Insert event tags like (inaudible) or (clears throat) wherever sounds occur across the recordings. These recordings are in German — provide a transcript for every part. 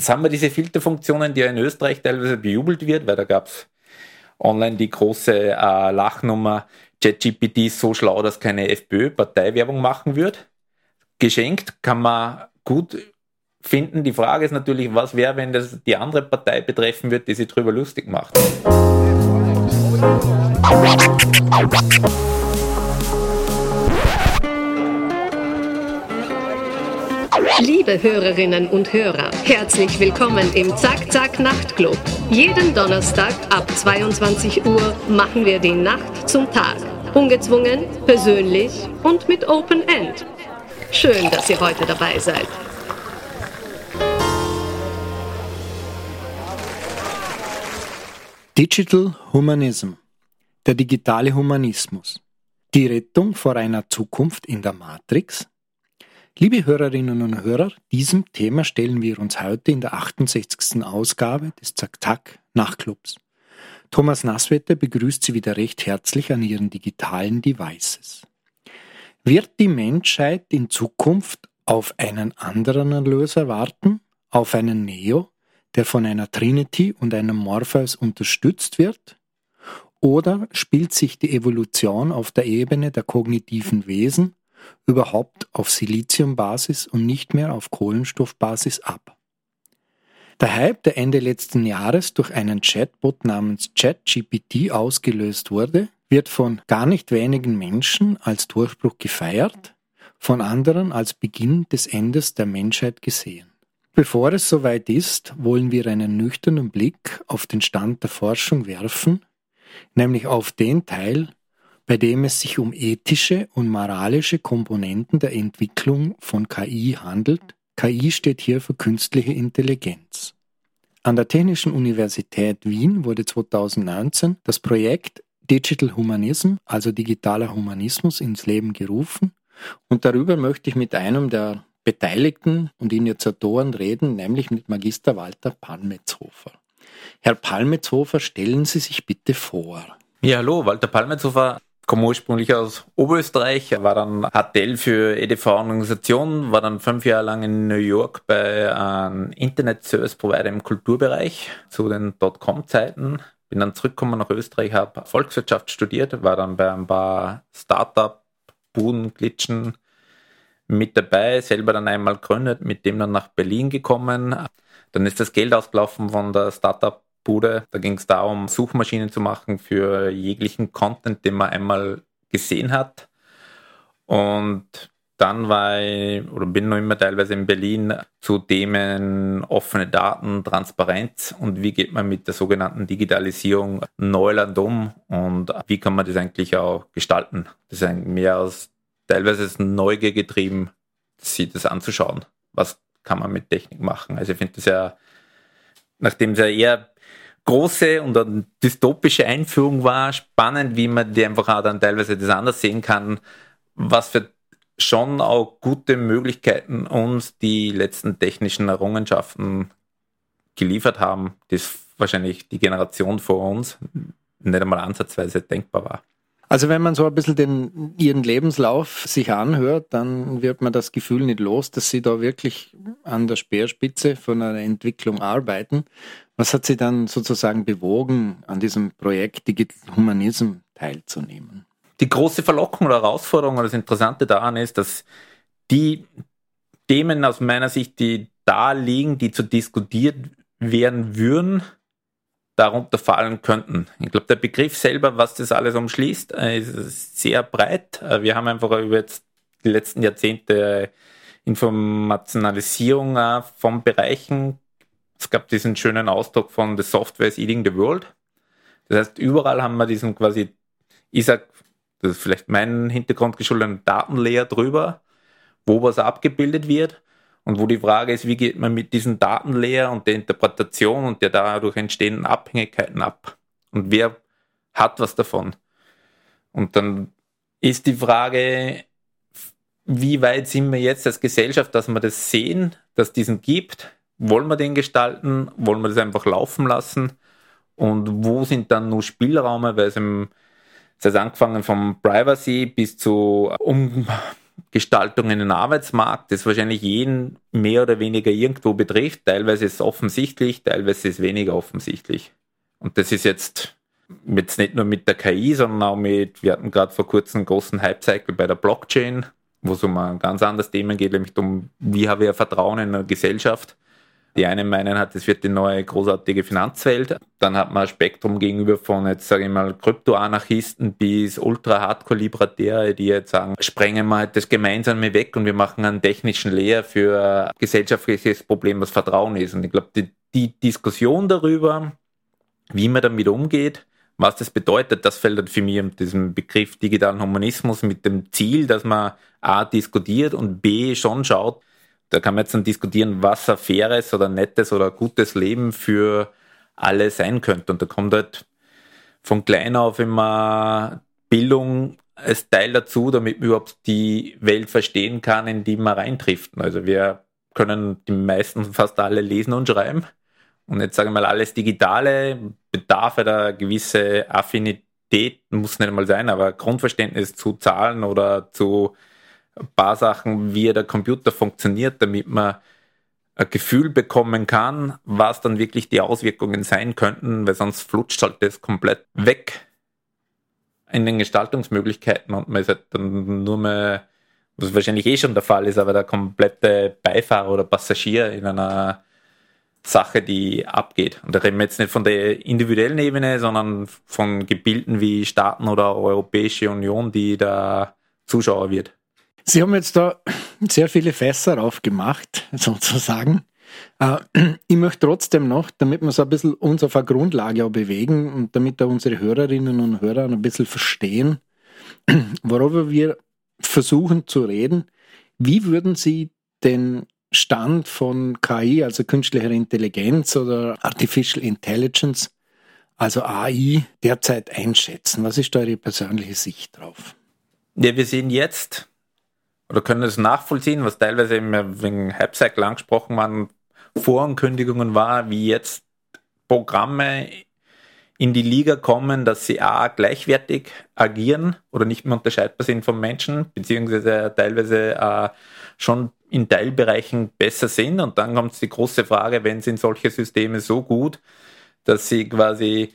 Jetzt haben wir diese Filterfunktionen, die ja in Österreich teilweise bejubelt wird, weil da gab es online die große äh, Lachnummer, ChatGPT ist so schlau, dass keine FPÖ-Parteiwerbung machen wird. Geschenkt kann man gut finden. Die Frage ist natürlich, was wäre, wenn das die andere Partei betreffen wird, die sich darüber lustig macht. Liebe Hörerinnen und Hörer, herzlich willkommen im Zack Zack Nachtclub. Jeden Donnerstag ab 22 Uhr machen wir die Nacht zum Tag. Ungezwungen, persönlich und mit Open End. Schön, dass ihr heute dabei seid. Digital Humanism. Der digitale Humanismus. Die Rettung vor einer Zukunft in der Matrix Liebe Hörerinnen und Hörer, diesem Thema stellen wir uns heute in der 68. Ausgabe des Zack-Tack Nachtclubs. Thomas Nasswetter begrüßt Sie wieder recht herzlich an Ihren digitalen Devices. Wird die Menschheit in Zukunft auf einen anderen Erlöser warten, auf einen Neo, der von einer Trinity und einem Morpheus unterstützt wird? Oder spielt sich die Evolution auf der Ebene der kognitiven Wesen überhaupt auf Siliziumbasis und nicht mehr auf Kohlenstoffbasis ab. Der Hype, der Ende letzten Jahres durch einen Chatbot namens ChatGPT ausgelöst wurde, wird von gar nicht wenigen Menschen als Durchbruch gefeiert, von anderen als Beginn des Endes der Menschheit gesehen. Bevor es soweit ist, wollen wir einen nüchternen Blick auf den Stand der Forschung werfen, nämlich auf den Teil, bei dem es sich um ethische und moralische Komponenten der Entwicklung von KI handelt. KI steht hier für künstliche Intelligenz. An der Technischen Universität Wien wurde 2019 das Projekt Digital Humanism, also digitaler Humanismus, ins Leben gerufen. Und darüber möchte ich mit einem der Beteiligten und Initiatoren reden, nämlich mit Magister Walter Palmetzhofer. Herr Palmetzhofer, stellen Sie sich bitte vor. Ja, hallo, Walter Palmetzhofer, komme ursprünglich aus Oberösterreich, war dann HTL für EDV-Organisation, war dann fünf Jahre lang in New York bei einem Internet-Service-Provider im Kulturbereich zu den Dotcom-Zeiten. Bin dann zurückgekommen nach Österreich, habe Volkswirtschaft studiert, war dann bei ein paar Startup-Buden, Glitschen mit dabei, selber dann einmal gegründet, mit dem dann nach Berlin gekommen. Dann ist das Geld ausgelaufen von der Startup Bude. Da ging es darum, Suchmaschinen zu machen für jeglichen Content, den man einmal gesehen hat. Und dann war ich oder bin noch immer teilweise in Berlin zu Themen offene Daten, Transparenz und wie geht man mit der sogenannten Digitalisierung Neuland um und wie kann man das eigentlich auch gestalten. Das ist mehr als teilweise ist Neugier getrieben, sich das anzuschauen. Was kann man mit Technik machen? Also ich finde das ja, nachdem es ja eher große und eine dystopische Einführung war. Spannend, wie man die einfach auch dann teilweise das anders sehen kann, was für schon auch gute Möglichkeiten uns die letzten technischen Errungenschaften geliefert haben, das wahrscheinlich die Generation vor uns nicht einmal ansatzweise denkbar war. Also wenn man so ein bisschen den, ihren Lebenslauf sich anhört, dann wird man das Gefühl nicht los, dass sie da wirklich an der Speerspitze von einer Entwicklung arbeiten. Was hat sie dann sozusagen bewogen, an diesem Projekt Digital Humanism teilzunehmen? Die große Verlockung oder Herausforderung oder das Interessante daran ist, dass die Themen aus meiner Sicht, die da liegen, die zu diskutiert werden würden, darunter fallen könnten. Ich glaube, der Begriff selber, was das alles umschließt, äh, ist sehr breit. Äh, wir haben einfach über jetzt die letzten Jahrzehnte Informationalisierung äh, von Bereichen. Es gab diesen schönen Ausdruck von The Software is eating the world. Das heißt, überall haben wir diesen quasi, ich sag, das ist vielleicht mein Hintergrund geschuldet, Datenlayer drüber, wo was abgebildet wird. Und wo die Frage ist, wie geht man mit diesen Datenlayer und der Interpretation und der dadurch entstehenden Abhängigkeiten ab? Und wer hat was davon? Und dann ist die Frage, wie weit sind wir jetzt als Gesellschaft, dass wir das sehen, dass es diesen gibt? Wollen wir den gestalten? Wollen wir das einfach laufen lassen? Und wo sind dann nur Spielräume? Weil es im, das heißt angefangen vom Privacy bis zu um Gestaltung in den Arbeitsmarkt, das wahrscheinlich jeden mehr oder weniger irgendwo betrifft. Teilweise ist es offensichtlich, teilweise ist es weniger offensichtlich. Und das ist jetzt, jetzt nicht nur mit der KI, sondern auch mit, wir hatten gerade vor kurzem einen großen Hype-Cycle bei der Blockchain, wo es um ein ganz anderes Thema geht, nämlich um, wie haben wir Vertrauen in eine Gesellschaft. Die einen meinen hat, es wird die neue großartige Finanzwelt. Dann hat man ein Spektrum gegenüber von jetzt sage ich mal Kryptoanarchisten bis ultra hardcore Libertäre, die jetzt sagen, sprengen wir halt das Gemeinsame weg und wir machen einen technischen Lehr für ein gesellschaftliches Problem, was Vertrauen ist. Und ich glaube, die, die Diskussion darüber, wie man damit umgeht, was das bedeutet, das fällt für mich um diesen Begriff digitalen Humanismus mit dem Ziel, dass man A diskutiert und B schon schaut, da kann man jetzt dann diskutieren, was ein faires oder nettes oder gutes Leben für alle sein könnte. Und da kommt halt von klein auf immer Bildung als Teil dazu, damit man überhaupt die Welt verstehen kann, in die man reintrifft. Also wir können die meisten fast alle lesen und schreiben. Und jetzt sagen wir mal, alles Digitale bedarf eine gewisse Affinität, muss nicht mal sein, aber Grundverständnis zu Zahlen oder zu ein paar Sachen, wie der Computer funktioniert, damit man ein Gefühl bekommen kann, was dann wirklich die Auswirkungen sein könnten, weil sonst flutscht halt das komplett weg in den Gestaltungsmöglichkeiten und man ist halt dann nur mehr, was wahrscheinlich eh schon der Fall ist, aber der komplette Beifahrer oder Passagier in einer Sache, die abgeht. Und da reden wir jetzt nicht von der individuellen Ebene, sondern von Gebilden wie Staaten oder Europäische Union, die da Zuschauer wird. Sie haben jetzt da sehr viele Fässer aufgemacht, (laughs) sozusagen. Äh, (clears throat) ich möchte trotzdem noch, damit wir so ein bisschen uns auf eine Grundlage auch bewegen und damit da unsere Hörerinnen und Hörer ein bisschen verstehen, (clears throat) worüber wir versuchen zu reden, wie würden Sie den Stand von KI, also künstlicher Intelligenz oder Artificial Intelligence, also AI, derzeit einschätzen? Was ist da Ihre persönliche Sicht drauf? Ja, wir sehen jetzt, oder können das nachvollziehen, was teilweise eben wegen Hype-Cycle angesprochen waren, Vorankündigungen war, wie jetzt Programme in die Liga kommen, dass sie A gleichwertig agieren oder nicht mehr unterscheidbar sind vom Menschen, beziehungsweise teilweise äh, schon in Teilbereichen besser sind. Und dann kommt die große Frage, wenn sind solche Systeme so gut, dass sie quasi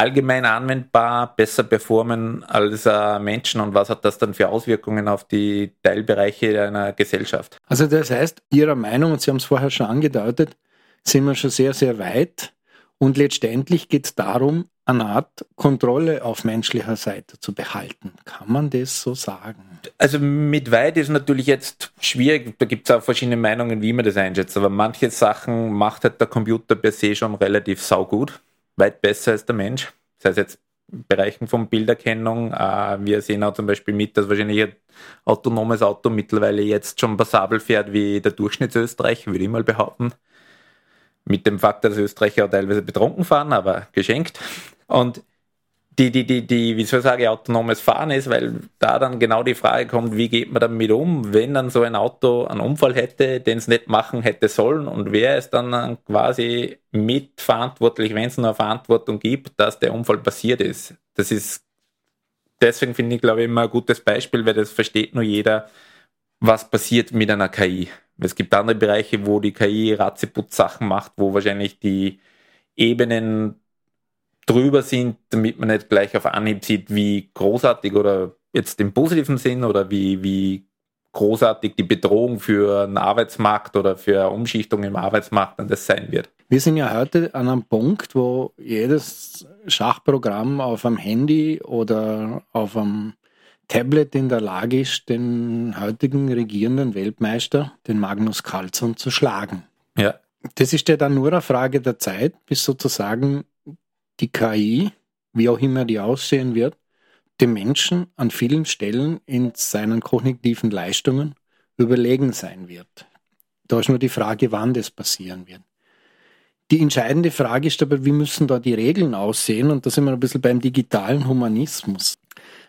allgemein anwendbar besser performen als äh, Menschen und was hat das dann für Auswirkungen auf die Teilbereiche einer Gesellschaft? Also das heißt, Ihrer Meinung, und Sie haben es vorher schon angedeutet, sind wir schon sehr, sehr weit und letztendlich geht es darum, eine Art Kontrolle auf menschlicher Seite zu behalten. Kann man das so sagen? Also mit weit ist natürlich jetzt schwierig, da gibt es auch verschiedene Meinungen, wie man das einschätzt, aber manche Sachen macht halt der Computer per se schon relativ saugut weit besser als der Mensch. Das heißt jetzt Bereichen von Bilderkennung. Äh, wir sehen auch zum Beispiel mit, dass wahrscheinlich ein autonomes Auto mittlerweile jetzt schon passabel fährt wie der Durchschnittsösterreicher, würde ich mal behaupten. Mit dem Fakt, dass Österreicher teilweise betrunken fahren, aber geschenkt. Und die, die, die, die, wie soll ich sagen, autonomes Fahren ist, weil da dann genau die Frage kommt, wie geht man damit um, wenn dann so ein Auto einen Unfall hätte, den es nicht machen hätte sollen und wer ist dann quasi mitverantwortlich, wenn es nur Verantwortung gibt, dass der Unfall passiert ist. Das ist, deswegen finde ich, glaube ich, immer ein gutes Beispiel, weil das versteht nur jeder, was passiert mit einer KI. Es gibt andere Bereiche, wo die KI Ratzeputz-Sachen macht, wo wahrscheinlich die Ebenen drüber sind, damit man nicht gleich auf Anhieb sieht, wie großartig oder jetzt im positiven Sinn oder wie, wie großartig die Bedrohung für einen Arbeitsmarkt oder für eine Umschichtung im Arbeitsmarkt dann das sein wird. Wir sind ja heute an einem Punkt, wo jedes Schachprogramm auf einem Handy oder auf einem Tablet in der Lage ist, den heutigen regierenden Weltmeister, den Magnus Carlsson, zu schlagen. Ja. Das ist ja dann nur eine Frage der Zeit, bis sozusagen die KI, wie auch immer die aussehen wird, dem Menschen an vielen Stellen in seinen kognitiven Leistungen überlegen sein wird. Da ist nur die Frage, wann das passieren wird. Die entscheidende Frage ist aber, wie müssen da die Regeln aussehen? Und da sind wir ein bisschen beim digitalen Humanismus.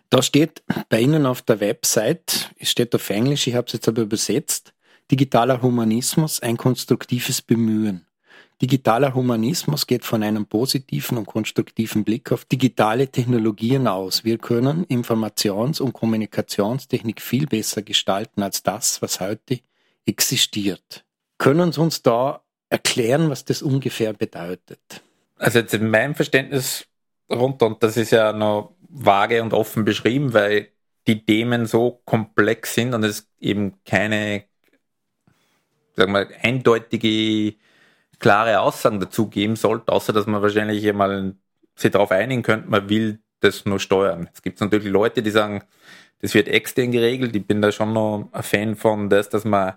Da steht bei Ihnen auf der Website, es steht auf Englisch, ich habe es jetzt aber übersetzt, digitaler Humanismus, ein konstruktives Bemühen. Digitaler Humanismus geht von einem positiven und konstruktiven Blick auf digitale Technologien aus. Wir können Informations- und Kommunikationstechnik viel besser gestalten als das, was heute existiert. Können Sie uns da erklären, was das ungefähr bedeutet? Also jetzt in meinem Verständnis runter, und das ist ja noch vage und offen beschrieben, weil die Themen so komplex sind und es eben keine, sagen wir, eindeutige klare Aussagen dazu geben sollte, außer dass man wahrscheinlich einmal sich darauf einigen könnte, man will das nur steuern. Es gibt natürlich Leute, die sagen, das wird extern geregelt. Ich bin da schon noch ein Fan von das, dass man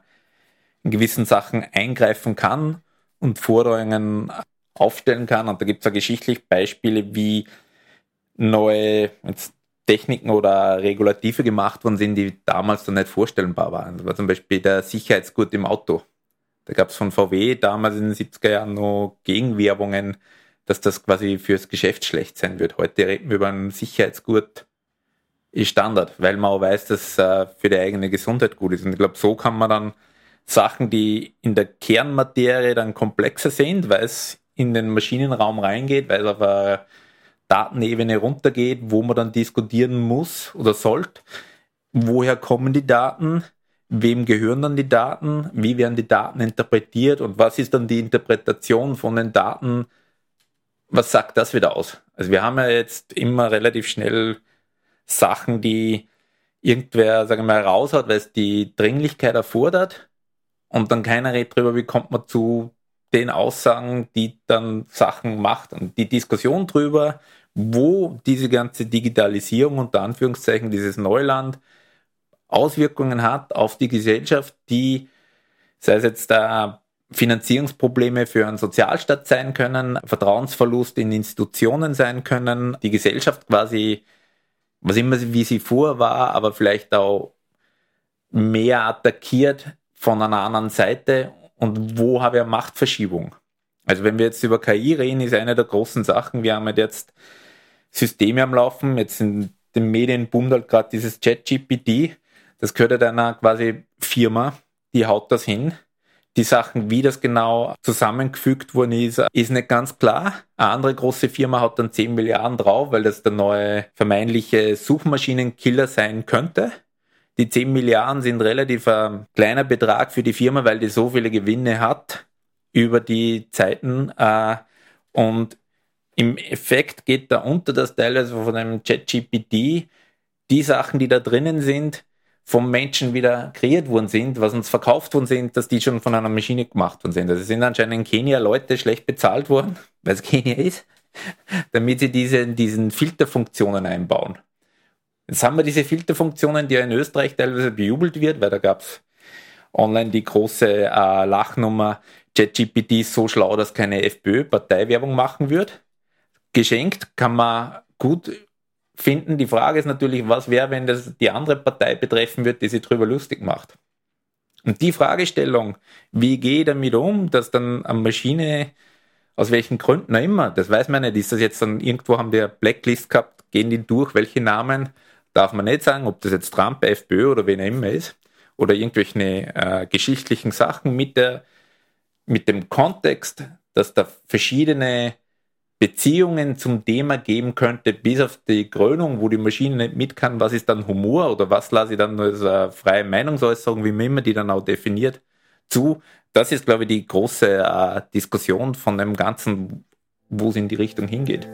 in gewissen Sachen eingreifen kann und Forderungen aufstellen kann. Und da gibt es ja geschichtlich Beispiele, wie neue Techniken oder Regulative gemacht worden sind, die damals noch nicht vorstellbar waren. Das war zum Beispiel der Sicherheitsgurt im Auto. Da gab es von VW damals in den 70er Jahren noch Gegenwerbungen, dass das quasi fürs Geschäft schlecht sein wird. Heute reden wir über einen Sicherheitsgurt, ist Standard, weil man auch weiß, dass äh, für die eigene Gesundheit gut ist. Und ich glaube, so kann man dann Sachen, die in der Kernmaterie dann komplexer sind, weil es in den Maschinenraum reingeht, weil es auf eine Datenebene runtergeht, wo man dann diskutieren muss oder sollte, woher kommen die Daten, wem gehören dann die Daten, wie werden die Daten interpretiert? Und was ist dann die Interpretation von den Daten, was sagt das wieder aus? Also wir haben ja jetzt immer relativ schnell Sachen, die irgendwer, sagen wir mal, raushaut, weil es die Dringlichkeit erfordert. Und dann keiner redet darüber, wie kommt man zu den Aussagen, die dann Sachen macht und die Diskussion darüber, wo diese ganze Digitalisierung unter Anführungszeichen, dieses Neuland, Auswirkungen hat auf die Gesellschaft, die, sei es jetzt da Finanzierungsprobleme für einen Sozialstaat sein können, Vertrauensverlust in Institutionen sein können, die Gesellschaft quasi, was immer wie sie vor war, aber vielleicht auch mehr attackiert von einer anderen Seite und wo habe ich Machtverschiebung. Also wenn wir jetzt über KI reden, ist eine der großen Sachen, wir haben jetzt Systeme am Laufen, jetzt in den Medien bundelt gerade dieses ChatGPT, das gehört einer quasi Firma, die haut das hin. Die Sachen, wie das genau zusammengefügt worden ist, ist nicht ganz klar. Eine andere große Firma hat dann 10 Milliarden drauf, weil das der neue vermeintliche Suchmaschinenkiller sein könnte. Die 10 Milliarden sind relativ ein kleiner Betrag für die Firma, weil die so viele Gewinne hat über die Zeiten. Äh, und im Effekt geht da unter das teilweise von einem ChatGPT die Sachen, die da drinnen sind, vom Menschen wieder kreiert worden sind, was uns verkauft worden sind, dass die schon von einer Maschine gemacht worden sind. Also sind anscheinend in Kenia Leute schlecht bezahlt worden, (laughs) weil es Kenia ist, damit sie diese, diesen Filterfunktionen einbauen. Jetzt haben wir diese Filterfunktionen, die ja in Österreich teilweise bejubelt wird, weil da gab es online die große äh, Lachnummer, ChatGPT ist so schlau, dass keine FPÖ-Parteiwerbung machen wird. Geschenkt kann man gut finden. Die Frage ist natürlich, was wäre, wenn das die andere Partei betreffen wird, die sich darüber lustig macht. Und die Fragestellung, wie gehe ich damit um, dass dann eine Maschine, aus welchen Gründen auch immer, das weiß man nicht, ist das jetzt dann, irgendwo haben wir Blacklist gehabt, gehen die durch, welche Namen, darf man nicht sagen, ob das jetzt Trump, FPÖ oder wen immer ist, oder irgendwelche äh, geschichtlichen Sachen mit der, mit dem Kontext, dass da verschiedene Beziehungen zum Thema geben könnte, bis auf die Krönung, wo die Maschine nicht mit kann, was ist dann Humor oder was lasse ich dann als äh, freie Meinungsäußerung, wie man immer die dann auch definiert, zu. Das ist, glaube ich, die große äh, Diskussion von dem Ganzen, wo es in die Richtung hingeht.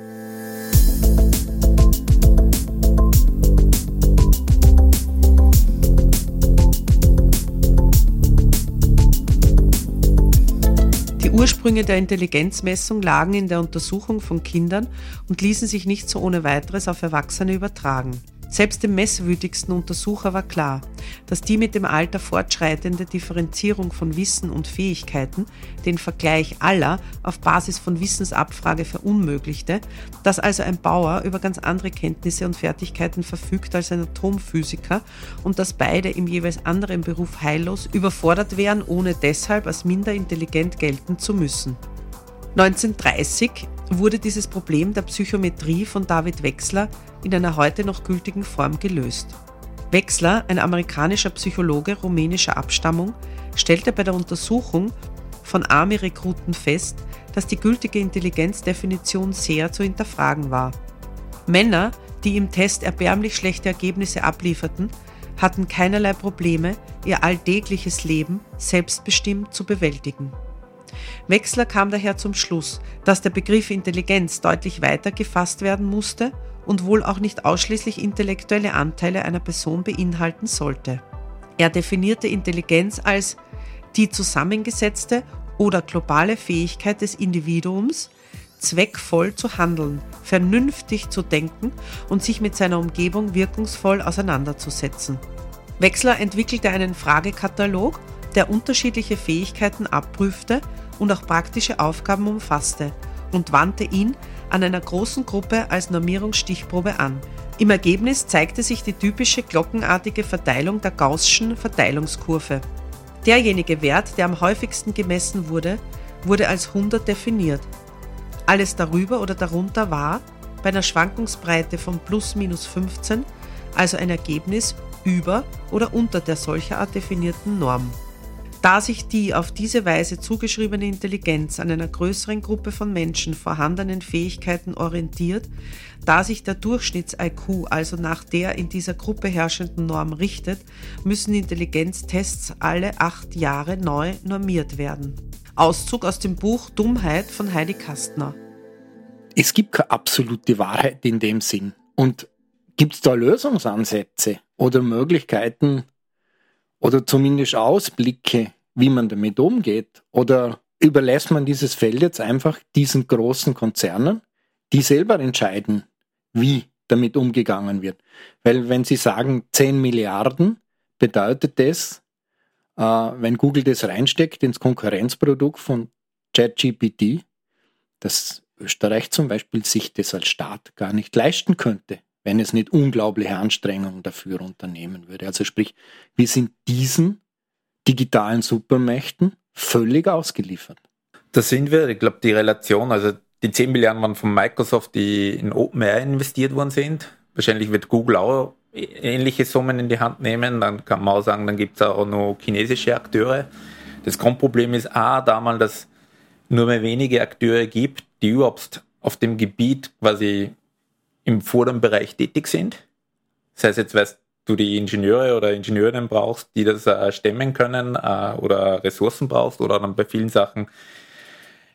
Die Ursprünge der Intelligenzmessung lagen in der Untersuchung von Kindern und ließen sich nicht so ohne weiteres auf Erwachsene übertragen. Selbst dem messwütigsten Untersucher war klar, dass die mit dem Alter fortschreitende Differenzierung von Wissen und Fähigkeiten den Vergleich aller auf Basis von Wissensabfrage verunmöglichte, dass also ein Bauer über ganz andere Kenntnisse und Fertigkeiten verfügt als ein Atomphysiker und dass beide im jeweils anderen Beruf heillos überfordert wären, ohne deshalb als minder intelligent gelten zu müssen. 1930 wurde dieses Problem der Psychometrie von David Wechsler in einer heute noch gültigen Form gelöst. Wechsler, ein amerikanischer Psychologe rumänischer Abstammung, stellte bei der Untersuchung von Army-Rekruten fest, dass die gültige Intelligenzdefinition sehr zu hinterfragen war. Männer, die im Test erbärmlich schlechte Ergebnisse ablieferten, hatten keinerlei Probleme, ihr alltägliches Leben selbstbestimmt zu bewältigen. Wechsler kam daher zum Schluss, dass der Begriff Intelligenz deutlich weiter gefasst werden musste und wohl auch nicht ausschließlich intellektuelle Anteile einer Person beinhalten sollte. Er definierte Intelligenz als die zusammengesetzte oder globale Fähigkeit des Individuums, zweckvoll zu handeln, vernünftig zu denken und sich mit seiner Umgebung wirkungsvoll auseinanderzusetzen. Wechsler entwickelte einen Fragekatalog, der unterschiedliche Fähigkeiten abprüfte und auch praktische Aufgaben umfasste und wandte ihn an einer großen Gruppe als Normierungsstichprobe an. Im Ergebnis zeigte sich die typische glockenartige Verteilung der Gaußschen Verteilungskurve. Derjenige Wert, der am häufigsten gemessen wurde, wurde als 100 definiert. Alles darüber oder darunter war, bei einer Schwankungsbreite von plus minus 15, also ein Ergebnis über oder unter der solcherart definierten Norm. Da sich die auf diese Weise zugeschriebene Intelligenz an einer größeren Gruppe von Menschen vorhandenen Fähigkeiten orientiert, da sich der Durchschnitts-IQ also nach der in dieser Gruppe herrschenden Norm richtet, müssen Intelligenztests alle acht Jahre neu normiert werden. Auszug aus dem Buch Dummheit von Heidi Kastner. Es gibt keine absolute Wahrheit in dem Sinn. Und gibt es da Lösungsansätze oder Möglichkeiten, oder zumindest Ausblicke, wie man damit umgeht? Oder überlässt man dieses Feld jetzt einfach diesen großen Konzernen, die selber entscheiden, wie damit umgegangen wird? Weil wenn Sie sagen 10 Milliarden, bedeutet das, äh, wenn Google das reinsteckt ins Konkurrenzprodukt von ChatGPT, dass Österreich zum Beispiel sich das als Staat gar nicht leisten könnte wenn es nicht unglaubliche Anstrengungen dafür unternehmen würde. Also sprich, wir sind diesen digitalen Supermächten völlig ausgeliefert. Da sind wir. Ich glaube, die Relation, also die 10 Milliarden waren von Microsoft, die in OpenAI investiert worden sind. Wahrscheinlich wird Google auch ähnliche Summen in die Hand nehmen. Dann kann man auch sagen, dann gibt es auch noch chinesische Akteure. Das Grundproblem ist A, damals, dass nur mehr wenige Akteure gibt, die überhaupt auf dem Gebiet quasi im vorderen Bereich tätig sind. Das heißt, jetzt weißt du die Ingenieure oder Ingenieurinnen brauchst, die das äh, stemmen können äh, oder Ressourcen brauchst oder dann bei vielen Sachen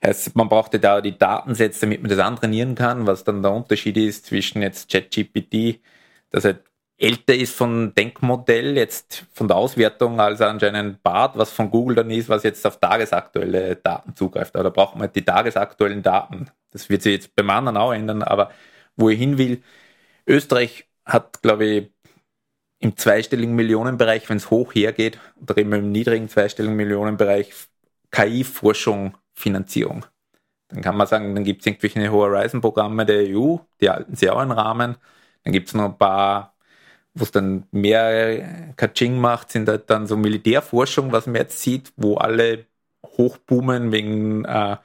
heißt, man brauchte da die Datensätze, damit man das antrainieren kann, was dann der Unterschied ist zwischen jetzt ChatGPT, das halt älter ist von Denkmodell, jetzt von der Auswertung als anscheinend BART, was von Google dann ist, was jetzt auf tagesaktuelle Daten zugreift. Aber da braucht man halt die tagesaktuellen Daten. Das wird sich jetzt beim anderen auch ändern, aber wo ich hin will. Österreich hat, glaube ich, im zweistelligen Millionenbereich, wenn es hoch hergeht, oder eben im niedrigen zweistelligen Millionenbereich KI-Forschung, Finanzierung. Dann kann man sagen, dann gibt es irgendwelche Horizon-Programme der EU, die halten sie auch in Rahmen. Dann gibt es noch ein paar, wo es dann mehr Kaching macht, sind halt dann so Militärforschung, was man jetzt sieht, wo alle hochboomen wegen äh,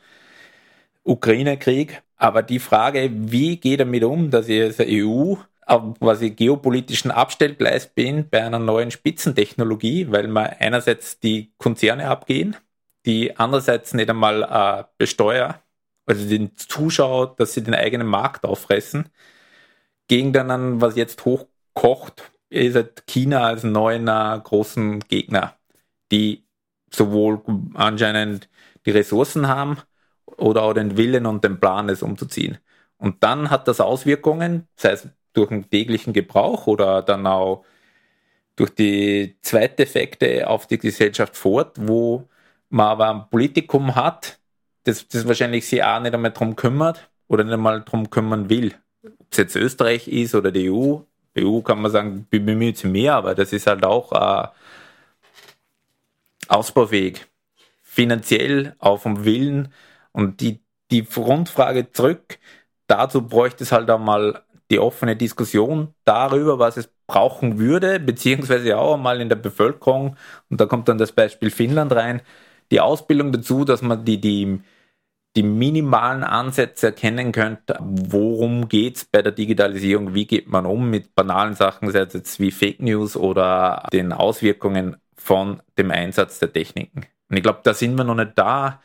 Ukraine-Krieg. Aber die Frage, wie geht damit um, dass ich als EU auf quasi geopolitischen Abstellgleis bin bei einer neuen Spitzentechnologie, weil man einerseits die Konzerne abgehen, die andererseits nicht einmal äh, besteuern, also den Zuschauer, dass sie den eigenen Markt auffressen, gegen dann, was jetzt hochkocht, ist halt China als neuen äh, großen Gegner, die sowohl anscheinend die Ressourcen haben, oder auch den Willen und den Plan, es umzuziehen. Und dann hat das Auswirkungen, sei es durch den täglichen Gebrauch oder dann auch durch die Zweiteffekte auf die Gesellschaft fort, wo man aber ein Politikum hat, das, das wahrscheinlich sich auch nicht einmal darum kümmert oder nicht einmal darum kümmern will. Ob es jetzt Österreich ist oder die EU. Die EU kann man sagen, bemüht sich mehr, aber das ist halt auch äh, ausbaufähig. Finanziell auch vom Willen und die, die Grundfrage zurück, dazu bräuchte es halt auch mal die offene Diskussion darüber, was es brauchen würde, beziehungsweise auch mal in der Bevölkerung, und da kommt dann das Beispiel Finnland rein, die Ausbildung dazu, dass man die, die, die minimalen Ansätze erkennen könnte, worum geht's bei der Digitalisierung, wie geht man um mit banalen Sachen, sei es jetzt wie Fake News oder den Auswirkungen von dem Einsatz der Techniken. Und ich glaube, da sind wir noch nicht da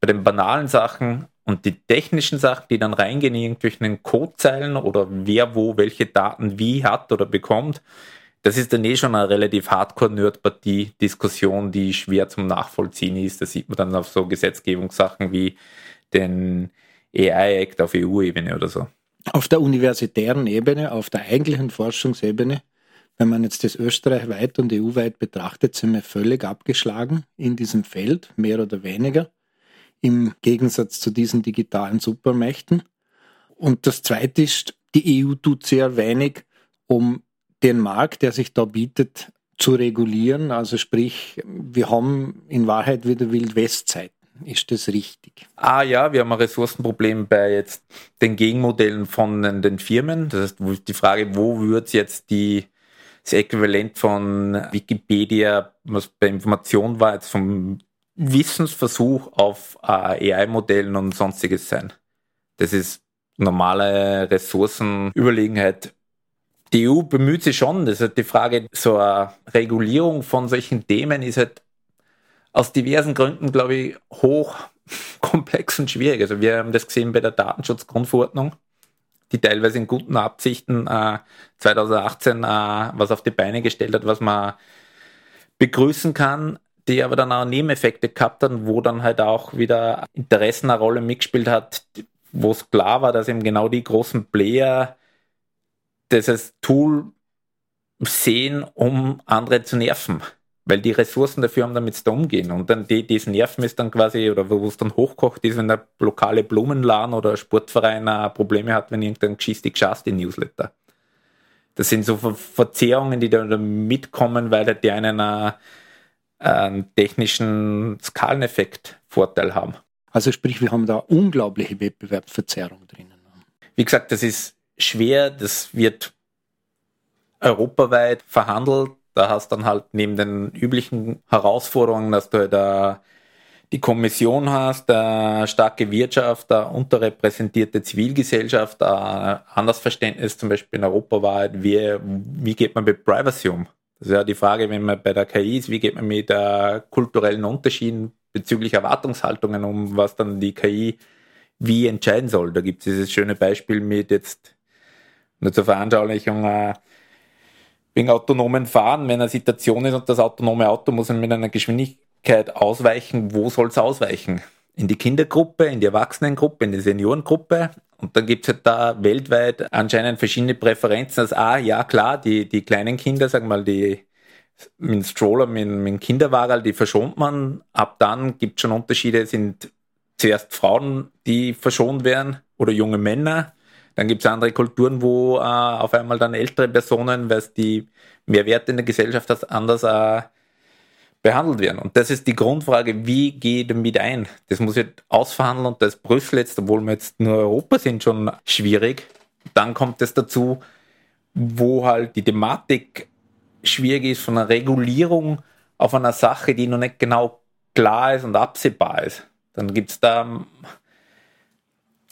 bei den banalen Sachen und die technischen Sachen, die dann reingehen in irgendwelchen Codezeilen oder wer wo welche Daten wie hat oder bekommt. Das ist dann eh schon eine relativ Hardcore-Nerd-Partie-Diskussion, die schwer zum Nachvollziehen ist. Das sieht man dann auf so Gesetzgebungssachen wie den AI-Act auf EU-Ebene oder so. Auf der universitären Ebene, auf der eigentlichen Forschungsebene, wenn man jetzt das österreichweit und EU-weit betrachtet, sind wir völlig abgeschlagen in diesem Feld, mehr oder weniger, im Gegensatz zu diesen digitalen Supermächten. Und das Zweite ist, die EU tut sehr wenig, um den Markt, der sich da bietet, zu regulieren. Also sprich, wir haben in Wahrheit wieder Wildwestzeiten. Ist das richtig? Ah ja, wir haben ein Ressourcenproblem bei jetzt den Gegenmodellen von den Firmen. Das heißt, die Frage, wo wird jetzt die, das Äquivalent von Wikipedia, was bei Information war, jetzt vom Wissensversuch auf äh, AI-Modellen und sonstiges sein. Das ist normale Ressourcenüberlegenheit. Die EU bemüht sich schon, das ist halt die Frage, so eine Regulierung von solchen Themen ist halt aus diversen Gründen, glaube ich, hoch komplex und schwierig. Also wir haben das gesehen bei der Datenschutzgrundverordnung, die teilweise in guten Absichten äh, 2018 äh, was auf die Beine gestellt hat, was man begrüßen kann, die aber dann auch Nebeneffekte gehabt hat, wo dann halt auch wieder Interessen eine Rolle mitgespielt hat, wo es klar war, dass eben genau die großen Player dieses Tool sehen, um andere zu nerven weil die Ressourcen dafür haben, damit da umgehen. Und dann die, das Nerven ist dann quasi, oder wo es dann hochkocht ist, wenn der lokale Blumenladen oder Sportverein Probleme hat, wenn irgendein geschistig geschast in Newsletter. Das sind so Ver Verzerrungen, die da mitkommen, weil die einen einen technischen Skaleneffekt Vorteil haben. Also sprich, wir haben da unglaubliche Wettbewerbsverzerrung drinnen. Wie gesagt, das ist schwer, das wird europaweit verhandelt da hast dann halt neben den üblichen Herausforderungen, dass du da die Kommission hast, eine starke Wirtschaft, eine unterrepräsentierte Zivilgesellschaft, ein anderes Verständnis zum Beispiel in Europa war, halt, wie, wie geht man mit Privacy um? Das ist ja die Frage, wenn man bei der KI ist, wie geht man mit äh, kulturellen Unterschieden bezüglich Erwartungshaltungen um, was dann die KI wie entscheiden soll. Da gibt es dieses schöne Beispiel mit jetzt nur zur Veranschaulichung, äh, wegen autonomen Fahren, wenn eine Situation ist und das autonome Auto muss mit einer Geschwindigkeit ausweichen, wo soll es ausweichen? In die Kindergruppe, in die Erwachsenengruppe, in die Seniorengruppe. Und dann gibt es halt da weltweit anscheinend verschiedene Präferenzen. Also, ah, ja, klar, die, die kleinen Kinder, sagen wir mal, die mit dem Stroller, mit, mit dem Kinderwagen, die verschont man. Ab dann gibt es schon Unterschiede, sind zuerst Frauen, die verschont werden oder junge Männer. Dann gibt es andere Kulturen, wo äh, auf einmal dann ältere Personen, weil es die mehr Werte in der Gesellschaft hat, anders äh, behandelt werden. Und das ist die Grundfrage, wie gehe ich damit ein? Das muss ich ausverhandeln und das Brüssel jetzt, obwohl wir jetzt nur Europa sind, schon schwierig. Dann kommt es dazu, wo halt die Thematik schwierig ist von einer Regulierung auf einer Sache, die noch nicht genau klar ist und absehbar ist. Dann gibt es da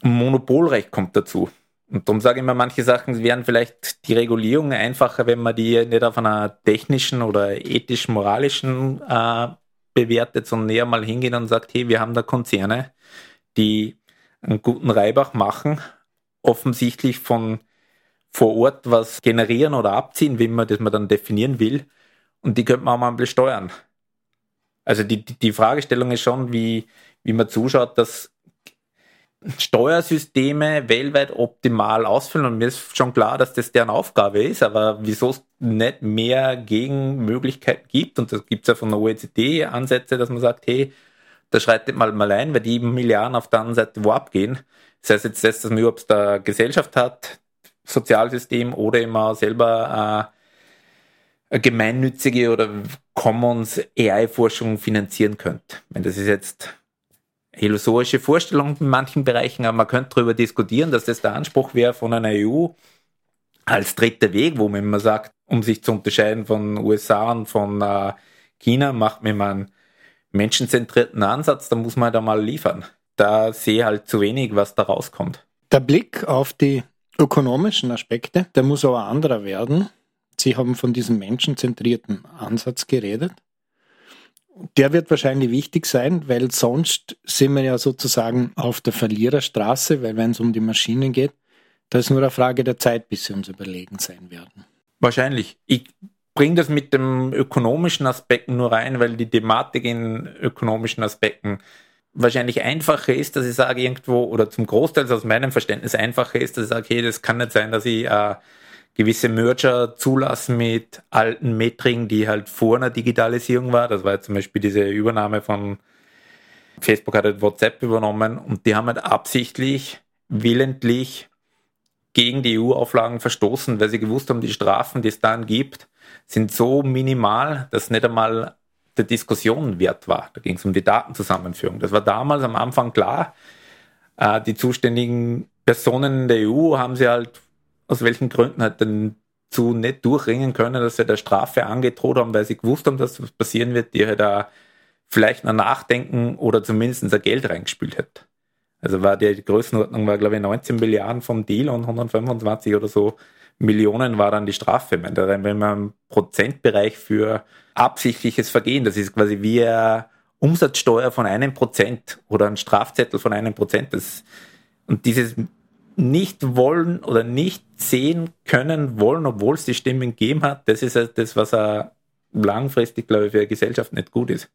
Monopolrecht kommt dazu. Und darum sage ich immer, manche Sachen wären vielleicht die Regulierung einfacher, wenn man die nicht auf einer technischen oder ethisch-moralischen äh, bewertet, sondern näher mal hingehen und sagt, hey, wir haben da Konzerne, die einen guten Reibach machen, offensichtlich von vor Ort was generieren oder abziehen, wie man das man dann definieren will. Und die könnte man auch mal besteuern. Also die, die Fragestellung ist schon, wie, wie man zuschaut, dass Steuersysteme weltweit optimal ausfüllen und mir ist schon klar, dass das deren Aufgabe ist, aber wieso es nicht mehr Gegenmöglichkeiten gibt und das gibt es ja von der OECD Ansätze, dass man sagt, hey, da schreitet mal mal ein, weil die Milliarden auf der anderen Seite wo abgehen. Das heißt jetzt das, dass man überhaupt der Gesellschaft hat, Sozialsystem oder immer selber äh, gemeinnützige oder Commons AI-Forschung finanzieren könnte. Wenn das ist jetzt illusorische Vorstellung in manchen Bereichen, aber man könnte darüber diskutieren, dass das der Anspruch wäre von einer EU als dritter Weg, wo man immer sagt, um sich zu unterscheiden von USA und von äh, China, macht man einen menschenzentrierten Ansatz, da muss man da mal liefern. Da sehe halt zu wenig, was da rauskommt. Der Blick auf die ökonomischen Aspekte, der muss aber anderer werden. Sie haben von diesem menschenzentrierten Ansatz geredet. Der wird wahrscheinlich wichtig sein, weil sonst sind wir ja sozusagen auf der Verliererstraße, weil wenn es um die Maschinen geht, da ist nur eine Frage der Zeit, bis sie uns überlegen sein werden. Wahrscheinlich. Ich bringe das mit dem ökonomischen Aspekten nur rein, weil die Thematik in ökonomischen Aspekten wahrscheinlich einfacher ist, dass ich sage irgendwo, oder zum Großteil aus meinem Verständnis einfacher ist, dass ich sage, hey, das kann nicht sein, dass ich äh, gewisse Merger zulassen mit alten Metriken, die halt vor einer Digitalisierung war. Das war jetzt zum Beispiel diese Übernahme von Facebook hat halt WhatsApp übernommen und die haben halt absichtlich, willentlich gegen die EU-Auflagen verstoßen, weil sie gewusst haben, die Strafen, die es dann gibt, sind so minimal, dass nicht einmal der Diskussion wert war. Da ging es um die Datenzusammenführung. Das war damals am Anfang klar. Äh, die zuständigen Personen der EU haben sie halt aus welchen Gründen halt dann zu nicht durchringen können, dass sie der Strafe angedroht haben, weil sie gewusst haben, dass was passieren wird, die halt da vielleicht noch nachdenken oder zumindest ein Geld reingespült hätte. Also war die Größenordnung war, glaube ich, 19 Milliarden vom Deal und 125 oder so Millionen war dann die Strafe. Wenn man im Prozentbereich für absichtliches Vergehen, das ist quasi wie eine Umsatzsteuer von einem Prozent oder ein Strafzettel von einem Prozent. Das, und dieses nicht wollen oder nicht sehen können wollen, obwohl es die Stimmen gegeben hat, das ist halt das, was er langfristig, glaube ich, für eine Gesellschaft nicht gut ist.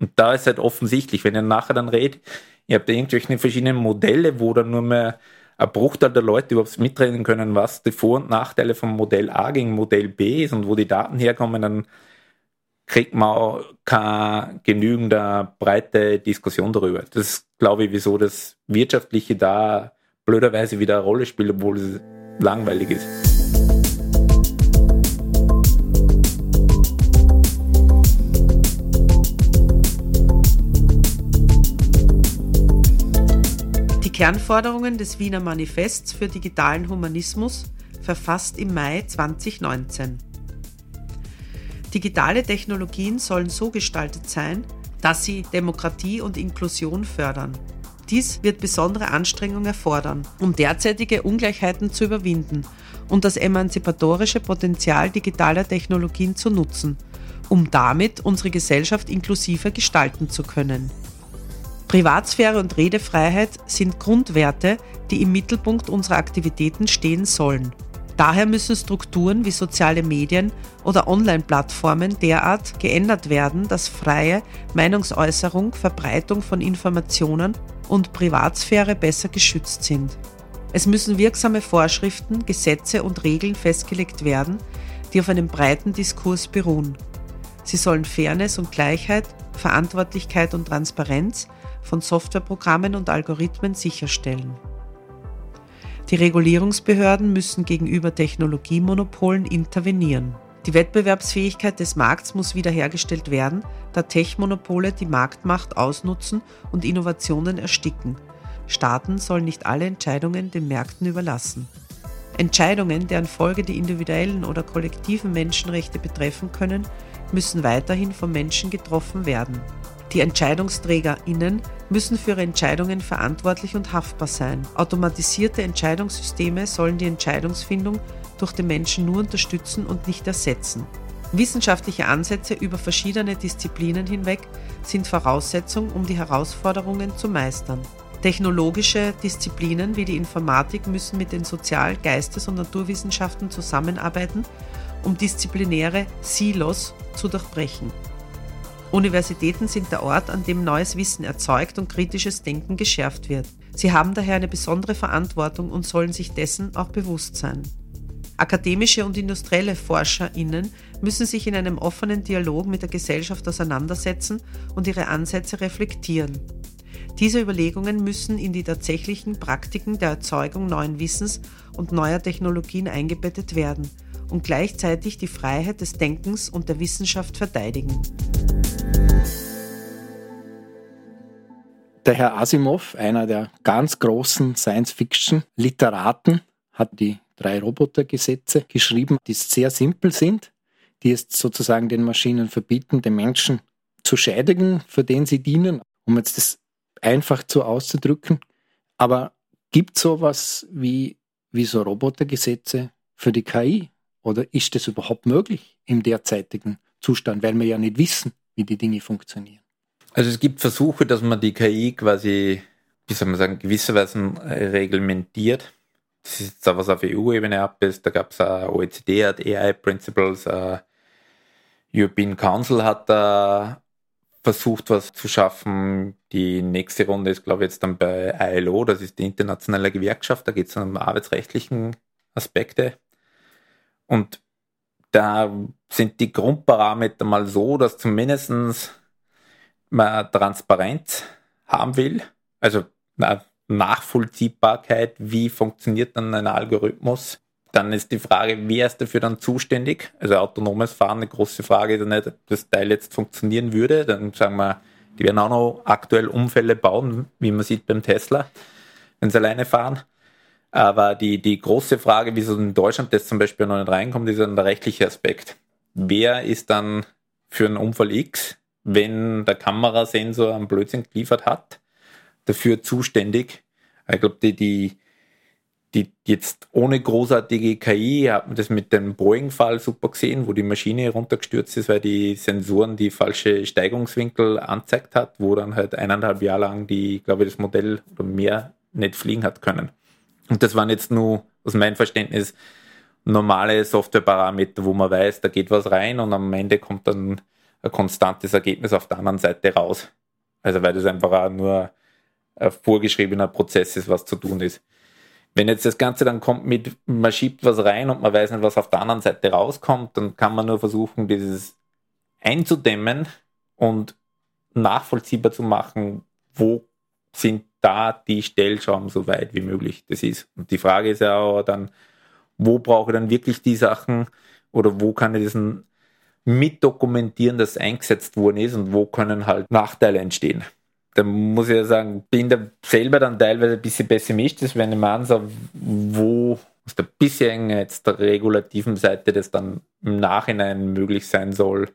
Und da ist halt offensichtlich, wenn ihr nachher dann redet, ihr habt irgendwelche verschiedenen Modelle, wo dann nur mehr ein Bruchteil der Leute überhaupt mitreden können, was die Vor- und Nachteile vom Modell A gegen Modell B ist und wo die Daten herkommen, dann kriegt man auch keine genügende breite Diskussion darüber. Das ist, glaube ich, wieso das Wirtschaftliche da blöderweise wieder eine Rolle spielt, obwohl es langweilig ist. Die Kernforderungen des Wiener Manifests für digitalen Humanismus verfasst im Mai 2019. Digitale Technologien sollen so gestaltet sein, dass sie Demokratie und Inklusion fördern. Dies wird besondere Anstrengungen erfordern, um derzeitige Ungleichheiten zu überwinden und das emanzipatorische Potenzial digitaler Technologien zu nutzen, um damit unsere Gesellschaft inklusiver gestalten zu können. Privatsphäre und Redefreiheit sind Grundwerte, die im Mittelpunkt unserer Aktivitäten stehen sollen. Daher müssen Strukturen wie soziale Medien oder Online-Plattformen derart geändert werden, dass freie Meinungsäußerung, Verbreitung von Informationen und Privatsphäre besser geschützt sind. Es müssen wirksame Vorschriften, Gesetze und Regeln festgelegt werden, die auf einem breiten Diskurs beruhen. Sie sollen Fairness und Gleichheit, Verantwortlichkeit und Transparenz von Softwareprogrammen und Algorithmen sicherstellen. Die Regulierungsbehörden müssen gegenüber Technologiemonopolen intervenieren. Die Wettbewerbsfähigkeit des Markts muss wiederhergestellt werden, da Tech-Monopole die Marktmacht ausnutzen und Innovationen ersticken. Staaten sollen nicht alle Entscheidungen den Märkten überlassen. Entscheidungen, deren Folge die individuellen oder kollektiven Menschenrechte betreffen können, müssen weiterhin vom Menschen getroffen werden. Die EntscheidungsträgerInnen müssen für ihre Entscheidungen verantwortlich und haftbar sein. Automatisierte Entscheidungssysteme sollen die Entscheidungsfindung durch den Menschen nur unterstützen und nicht ersetzen. Wissenschaftliche Ansätze über verschiedene Disziplinen hinweg sind Voraussetzung, um die Herausforderungen zu meistern. Technologische Disziplinen wie die Informatik müssen mit den Sozial-, Geistes- und Naturwissenschaften zusammenarbeiten, um disziplinäre Silos zu durchbrechen. Universitäten sind der Ort, an dem neues Wissen erzeugt und kritisches Denken geschärft wird. Sie haben daher eine besondere Verantwortung und sollen sich dessen auch bewusst sein. Akademische und industrielle ForscherInnen müssen sich in einem offenen Dialog mit der Gesellschaft auseinandersetzen und ihre Ansätze reflektieren. Diese Überlegungen müssen in die tatsächlichen Praktiken der Erzeugung neuen Wissens und neuer Technologien eingebettet werden und gleichzeitig die Freiheit des Denkens und der Wissenschaft verteidigen. Der Herr Asimov, einer der ganz großen Science-Fiction-Literaten, hat die drei Robotergesetze geschrieben, die sehr simpel sind, die es sozusagen den Maschinen verbieten, den Menschen zu schädigen, für den sie dienen, um jetzt das einfach so auszudrücken. Aber gibt es sowas wie, wie so Robotergesetze für die KI? Oder ist das überhaupt möglich im derzeitigen Zustand, weil wir ja nicht wissen, wie die Dinge funktionieren. Also es gibt Versuche, dass man die KI quasi, wie soll man sagen, gewisserweise reglementiert. Das ist jetzt auch was auf EU-Ebene ab ist. Da gab es OECD, hat AI Principles, uh, European Council hat da versucht, was zu schaffen. Die nächste Runde ist, glaube ich, jetzt dann bei ILO, das ist die internationale Gewerkschaft, da geht es um arbeitsrechtlichen Aspekte. Und da sind die Grundparameter mal so, dass zumindest man Transparenz haben will, also Nachvollziehbarkeit, wie funktioniert dann ein Algorithmus. Dann ist die Frage, wer ist dafür dann zuständig? Also autonomes Fahren, eine große Frage ist nicht, das Teil jetzt funktionieren würde. Dann sagen wir, die werden auch noch aktuell Unfälle bauen, wie man sieht beim Tesla, wenn sie alleine fahren. Aber die, die große Frage, wieso in Deutschland das zum Beispiel noch nicht reinkommt, ist dann der rechtliche Aspekt. Wer ist dann für einen Unfall X, wenn der Kamerasensor einen Blödsinn geliefert hat, dafür zuständig? Ich glaube, die, die, die jetzt ohne großartige KI hat man das mit dem Boeing-Fall super gesehen, wo die Maschine runtergestürzt ist, weil die Sensoren die falsche Steigungswinkel anzeigt hat, wo dann halt eineinhalb Jahre lang die, glaube ich, das Modell oder mehr nicht fliegen hat können. Und das waren jetzt nur, aus meinem Verständnis, normale Softwareparameter, wo man weiß, da geht was rein und am Ende kommt dann ein konstantes Ergebnis auf der anderen Seite raus. Also weil das einfach auch nur vorgeschriebener Prozess ist, was zu tun ist. Wenn jetzt das Ganze dann kommt mit, man schiebt was rein und man weiß nicht, was auf der anderen Seite rauskommt, dann kann man nur versuchen, dieses einzudämmen und nachvollziehbar zu machen, wo sind da die Stellschrauben so weit wie möglich das ist. Und die Frage ist ja auch dann, wo brauche ich dann wirklich die Sachen oder wo kann ich diesen mitdokumentieren, dass eingesetzt worden ist und wo können halt Nachteile entstehen. Da muss ich ja sagen, bin da selber dann teilweise ein bisschen pessimistisch, wenn ich mir anschaue, wo aus der bisherigen jetzt der regulativen Seite das dann im Nachhinein möglich sein soll,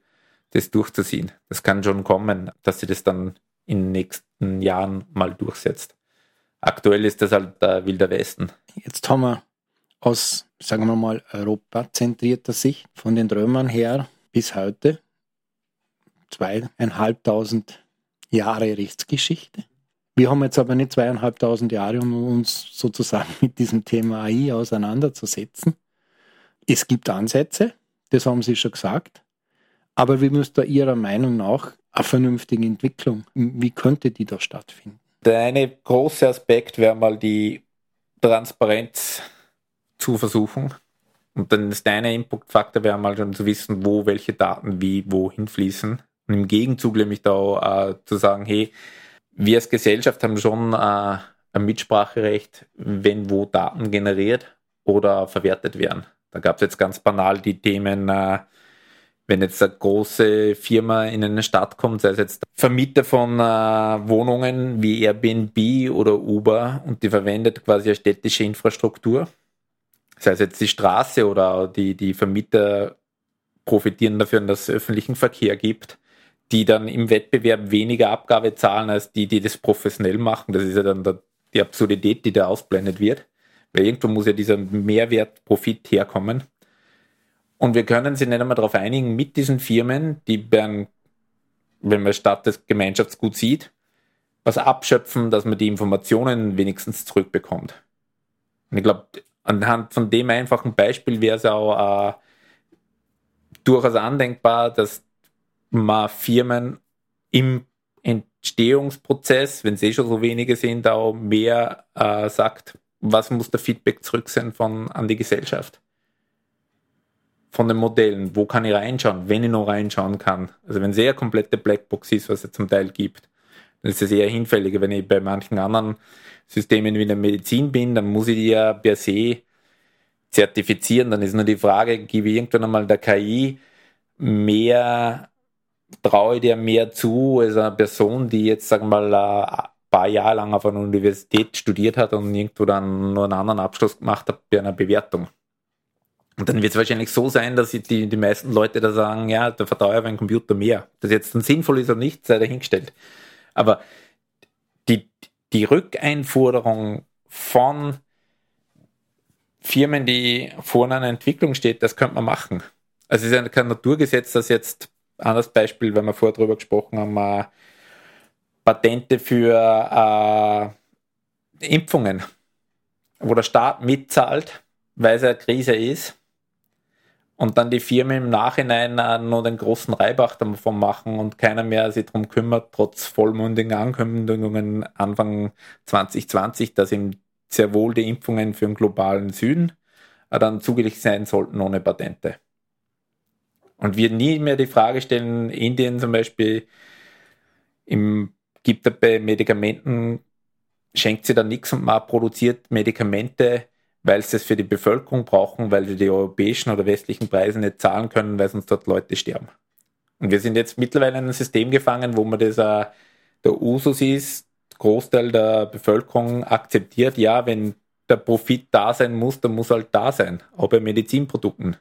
das durchzuziehen. Das kann schon kommen, dass sie das dann in den nächsten Jahren mal durchsetzt. Aktuell ist das halt der Wilder Westen. Jetzt haben wir aus, sagen wir mal, europazentrierter Sicht von den Römern her bis heute zweieinhalbtausend Jahre Rechtsgeschichte. Wir haben jetzt aber nicht zweieinhalbtausend Jahre, um uns sozusagen mit diesem Thema AI auseinanderzusetzen. Es gibt Ansätze, das haben Sie schon gesagt. Aber wie müsste Ihrer Meinung nach eine vernünftige Entwicklung, wie könnte die da stattfinden? Der eine große Aspekt wäre mal die Transparenz zu versuchen. Und dann ist der eine Inputfaktor wäre mal schon zu wissen, wo welche Daten wie wohin fließen. Und im Gegenzug nämlich da äh, zu sagen, hey, wir als Gesellschaft haben schon äh, ein Mitspracherecht, wenn wo Daten generiert oder verwertet werden. Da gab es jetzt ganz banal die Themen, äh, wenn jetzt eine große Firma in eine Stadt kommt, sei es jetzt Vermieter von äh, Wohnungen wie Airbnb oder Uber und die verwendet quasi eine städtische Infrastruktur, sei es jetzt die Straße oder die, die Vermieter profitieren dafür, dass es öffentlichen Verkehr gibt, die dann im Wettbewerb weniger Abgabe zahlen als die, die das professionell machen. Das ist ja dann die Absurdität, die da ausblendet wird. Weil irgendwo muss ja dieser Mehrwertprofit herkommen. Und wir können sie nicht einmal darauf einigen, mit diesen Firmen, die werden, wenn man statt des Gemeinschaftsgut sieht, was abschöpfen, dass man die Informationen wenigstens zurückbekommt. Und ich glaube, anhand von dem einfachen Beispiel wäre es auch äh, durchaus andenkbar, dass man Firmen im Entstehungsprozess, wenn sie eh schon so wenige sind, auch mehr äh, sagt, was muss der Feedback zurück sein von, an die Gesellschaft von den Modellen, wo kann ich reinschauen, wenn ich noch reinschauen kann. Also wenn es eher komplette Blackbox ist, was es zum Teil gibt, dann ist es eher hinfälliger. Wenn ich bei manchen anderen Systemen wie der Medizin bin, dann muss ich die ja per se zertifizieren. Dann ist nur die Frage, gebe ich irgendwann einmal der KI mehr, traue dir mehr zu als eine Person, die jetzt, sagen wir mal, ein paar Jahre lang auf einer Universität studiert hat und irgendwo dann nur einen anderen Abschluss gemacht hat bei einer Bewertung. Und dann wird es wahrscheinlich so sein, dass die, die meisten Leute da sagen, ja, da vertraue ich auf einen Computer mehr. Das jetzt dann sinnvoll ist oder nicht, sei dahingestellt. Aber die, die Rückeinforderung von Firmen, die vor einer Entwicklung steht, das könnte man machen. Also es ist ja kein Naturgesetz, dass jetzt anderes Beispiel, wenn wir vorher drüber gesprochen haben, äh, Patente für äh, Impfungen, wo der Staat mitzahlt, weil es eine Krise ist und dann die Firmen im Nachhinein äh, nur den großen Reibach davon machen und keiner mehr sich darum kümmert, trotz vollmundigen Ankündigungen Anfang 2020, dass ihm sehr wohl die Impfungen für den globalen Süden äh, dann zugänglich sein sollten ohne Patente. Und wir nie mehr die Frage stellen, Indien zum Beispiel im, gibt er bei Medikamenten, schenkt sie da nichts und man produziert Medikamente, weil sie es für die Bevölkerung brauchen, weil sie die europäischen oder westlichen Preise nicht zahlen können, weil sonst dort Leute sterben. Und wir sind jetzt mittlerweile in ein System gefangen, wo man das äh, der Usus ist, Großteil der Bevölkerung akzeptiert, ja, wenn der Profit da sein muss, dann muss halt da sein, auch bei Medizinprodukten.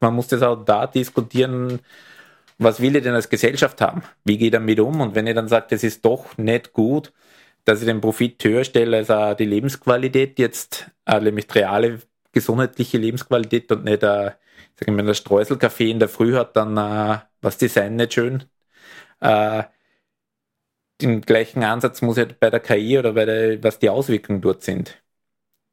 Man muss das auch da diskutieren, was will ich denn als Gesellschaft haben? Wie geht er mit um? Und wenn ihr dann sagt, es ist doch nicht gut, dass ich den Profit höher stelle als auch die Lebensqualität, jetzt äh, nämlich reale gesundheitliche Lebensqualität und nicht, äh, sag ich mal, der Streuselkaffee in der Früh hat dann äh, was Design nicht schön. Äh, den gleichen Ansatz muss ich bei der KI oder bei der, was die Auswirkungen dort sind.